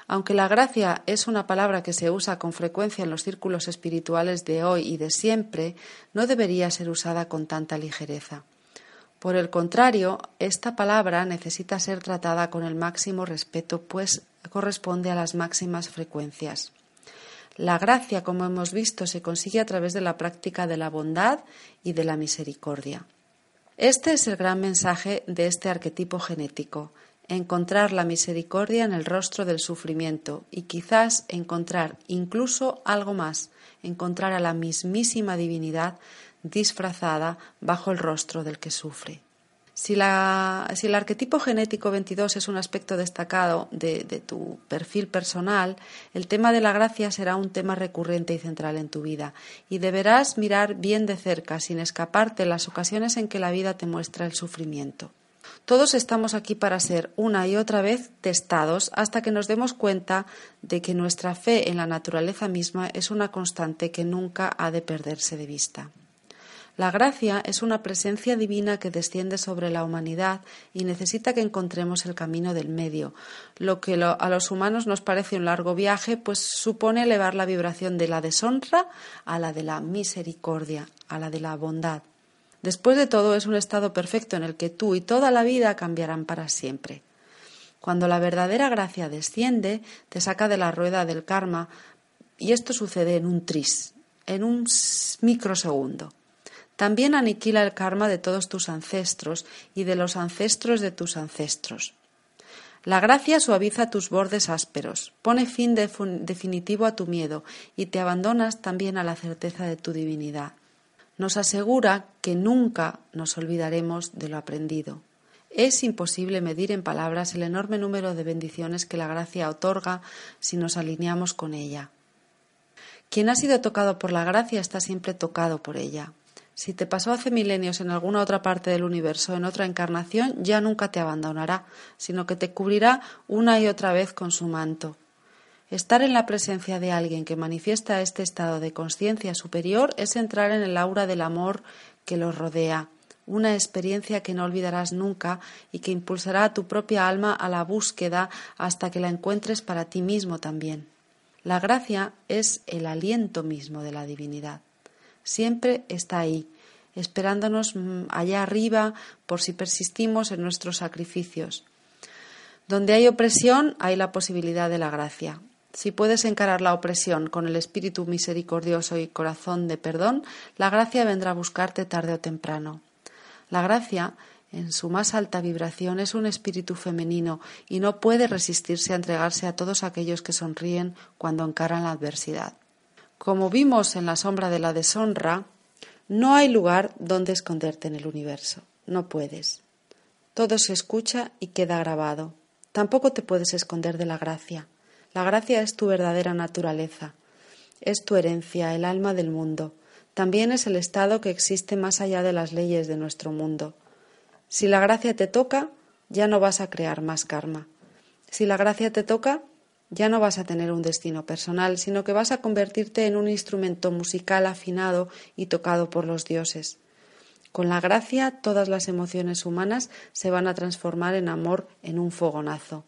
Aunque la gracia es una palabra que se usa con frecuencia en los círculos espirituales de hoy y de siempre, no debería ser usada con tanta ligereza. Por el contrario, esta palabra necesita ser tratada con el máximo respeto, pues corresponde a las máximas frecuencias. La gracia, como hemos visto, se consigue a través de la práctica de la bondad y de la misericordia. Este es el gran mensaje de este arquetipo genético, encontrar la misericordia en el rostro del sufrimiento y quizás encontrar incluso algo más, encontrar a la mismísima divinidad disfrazada bajo el rostro del que sufre. Si, el arquetipo genético 22 es un aspecto destacado de, de, tu perfil personal, el tema de la gracia será un tema recurrente y central en tu vida, y deberás mirar bien de cerca, sin escaparte, las ocasiones en que la vida te muestra el sufrimiento. Todos estamos aquí para ser una y otra vez testados hasta que nos demos cuenta de que nuestra fe en la naturaleza misma es una constante que nunca ha de perderse de vista. La gracia es una presencia divina que desciende sobre la humanidad y necesita que encontremos el camino del medio. Lo que a los humanos nos parece un largo viaje, pues supone elevar la vibración de la deshonra a la de la misericordia, a la de la bondad. Después de todo, es un estado perfecto en el que tú y toda la vida cambiarán para siempre. Cuando la verdadera gracia desciende, te saca de la rueda del karma, y esto sucede en un tris, en un microsegundo. También aniquila el karma de todos tus ancestros y de los ancestros de tus ancestros. La gracia suaviza tus bordes ásperos, pone fin definitivo a tu miedo y te abandonas también a la certeza de tu divinidad. Nos asegura que nunca nos olvidaremos de lo aprendido. Es imposible medir en palabras el enorme número de bendiciones que la gracia otorga si nos alineamos con ella. Quien ha sido tocado por la gracia está siempre tocado por ella. Si te pasó hace milenios en alguna otra parte del universo, en otra encarnación, ya nunca te abandonará, sino que te cubrirá una y otra vez con su manto. Estar en la presencia de alguien que manifiesta este estado de conciencia superior es entrar en el aura del amor que los rodea, una experiencia que no olvidarás nunca y que impulsará a tu propia alma a la búsqueda hasta que la encuentres para ti mismo también. La gracia es el aliento mismo de la divinidad siempre está ahí, esperándonos mm, allá arriba por si persistimos en nuestros sacrificios. Donde hay opresión hay la posibilidad de la gracia. Si puedes encarar la opresión con el espíritu misericordioso y corazón de perdón, la gracia vendrá a buscarte tarde o temprano. La gracia, en su más alta vibración, es un espíritu femenino y no puede resistirse a entregarse a todos aquellos que sonríen cuando encaran la adversidad. Como vimos en la sombra de la deshonra, no hay lugar donde esconderte en el universo. No puedes. Todo se escucha y queda grabado. Tampoco te puedes esconder de la gracia. La gracia es tu verdadera naturaleza, es tu herencia, el alma del mundo. También es el estado que existe más allá de las leyes de nuestro mundo. Si la gracia te toca, ya no vas a crear más karma. Si la gracia te toca, ya no vas a tener un destino personal, sino que vas a convertirte en un instrumento musical afinado y tocado por los dioses. Con la gracia todas las emociones humanas se van a transformar en amor en un fogonazo.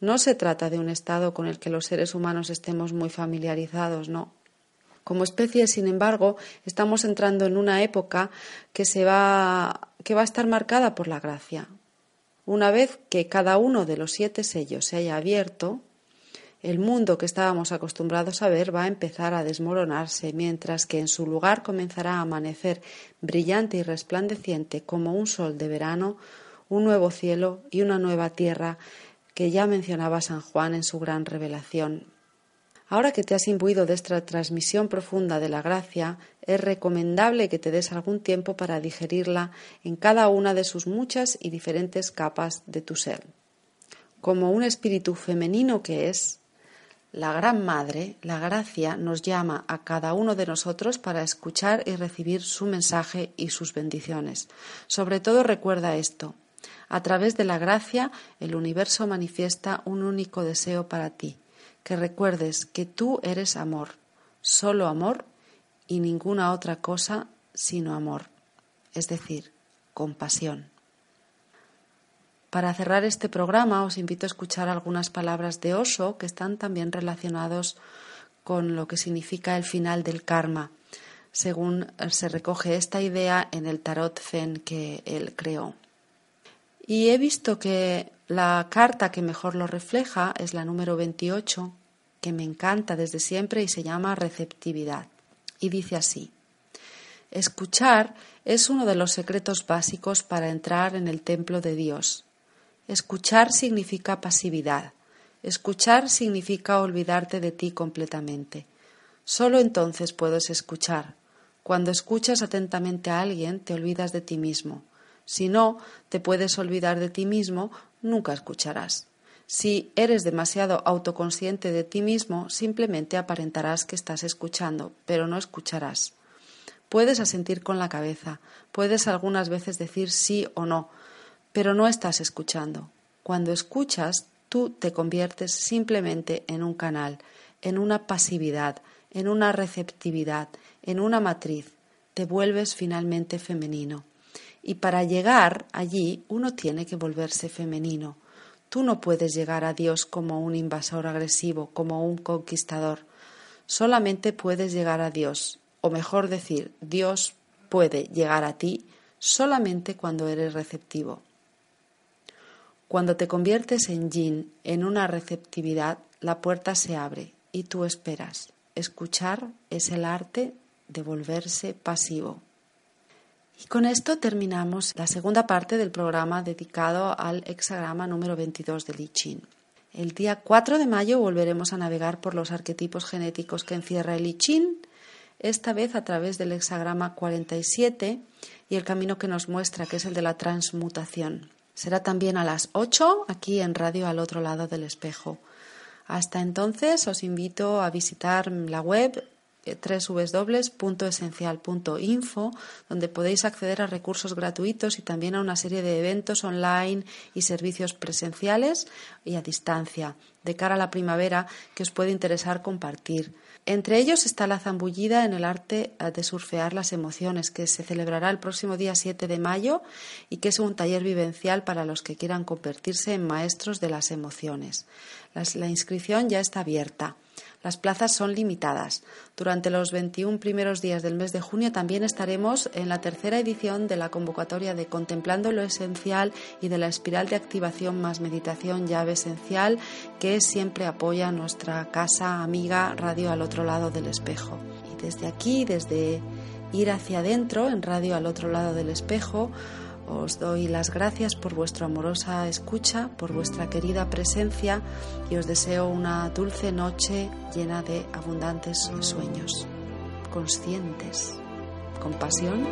No se trata de un estado con el que los seres humanos estemos muy familiarizados, no. Como especie, sin embargo, estamos entrando en una época que se va que va a estar marcada por la gracia. Una vez que cada uno de los siete sellos se haya abierto, el mundo que estábamos acostumbrados a ver va a empezar a desmoronarse, mientras que en su lugar comenzará a amanecer brillante y resplandeciente como un sol de verano, un nuevo cielo y una nueva tierra que ya mencionaba San Juan en su gran revelación. Ahora que te has imbuido de esta transmisión profunda de la gracia, es recomendable que te des algún tiempo para digerirla en cada una de sus muchas y diferentes capas de tu ser. Como un espíritu femenino que es, la Gran Madre, la gracia, nos llama a cada uno de nosotros para escuchar y recibir su mensaje y sus bendiciones. Sobre todo recuerda esto, a través de la gracia, el universo manifiesta un único deseo para ti, que recuerdes que tú eres amor, solo amor y ninguna otra cosa sino amor, es decir, compasión. Para cerrar este programa os invito a escuchar algunas palabras de Oso que están también relacionados con lo que significa el final del karma, según se recoge esta idea en el tarot Zen que él creó. Y he visto que la carta que mejor lo refleja es la número 28, que me encanta desde siempre y se llama receptividad. Y dice así, escuchar es uno de los secretos básicos para entrar en el templo de Dios. Escuchar significa pasividad. Escuchar significa olvidarte de ti completamente. Solo entonces puedes escuchar. Cuando escuchas atentamente a alguien, te olvidas de ti mismo. Si no, te puedes olvidar de ti mismo, nunca escucharás. Si eres demasiado autoconsciente de ti mismo, simplemente aparentarás que estás escuchando, pero no escucharás. Puedes asentir con la cabeza, puedes algunas veces decir sí o no, pero no estás escuchando. Cuando escuchas, tú te conviertes simplemente en un canal, en una pasividad, en una receptividad, en una matriz, te vuelves finalmente femenino. Y para llegar allí uno tiene que volverse femenino. Tú no puedes llegar a Dios como un invasor agresivo, como un conquistador. Solamente puedes llegar a Dios, o mejor decir, Dios puede llegar a ti solamente cuando eres receptivo. Cuando te conviertes en yin, en una receptividad, la puerta se abre y tú esperas. Escuchar es el arte de volverse pasivo. Y con esto terminamos la segunda parte del programa dedicado al hexagrama número 22 de I Ching. El día 4 de mayo volveremos a navegar por los arquetipos genéticos que encierra el I Ching, esta vez a través del hexagrama 47 y el camino que nos muestra, que es el de la transmutación. Será también a las 8 aquí en Radio al otro lado del espejo. Hasta entonces os invito a visitar la web www.esencial.info, donde podéis acceder a recursos gratuitos y también a una serie de eventos online y servicios presenciales y a distancia de cara a la primavera que os puede interesar compartir. Entre ellos está la zambullida en el arte de surfear las emociones, que se celebrará el próximo día 7 de mayo y que es un taller vivencial para los que quieran convertirse en maestros de las emociones. la inscripción ya está abierta. Las plazas son limitadas. Durante los 21 primeros días del mes de junio también estaremos en la tercera edición de la convocatoria de Contemplando lo Esencial y de la espiral de activación más meditación llave esencial que siempre apoya nuestra casa amiga Radio al otro lado del espejo. Y desde aquí, desde ir hacia adentro en Radio al otro lado del espejo, os doy las gracias por vuestra amorosa escucha, por vuestra querida presencia y os deseo una dulce noche llena de abundantes sueños, conscientes, con pasión.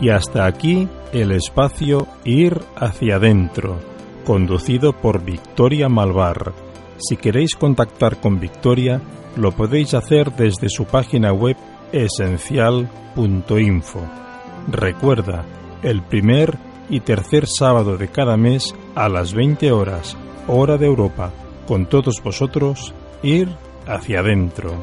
Y hasta aquí el espacio Ir hacia adentro, conducido por Victoria Malvar. Si queréis contactar con Victoria, lo podéis hacer desde su página web esencial.info. Recuerda, el primer y tercer sábado de cada mes a las 20 horas, hora de Europa, con todos vosotros, ir hacia adentro.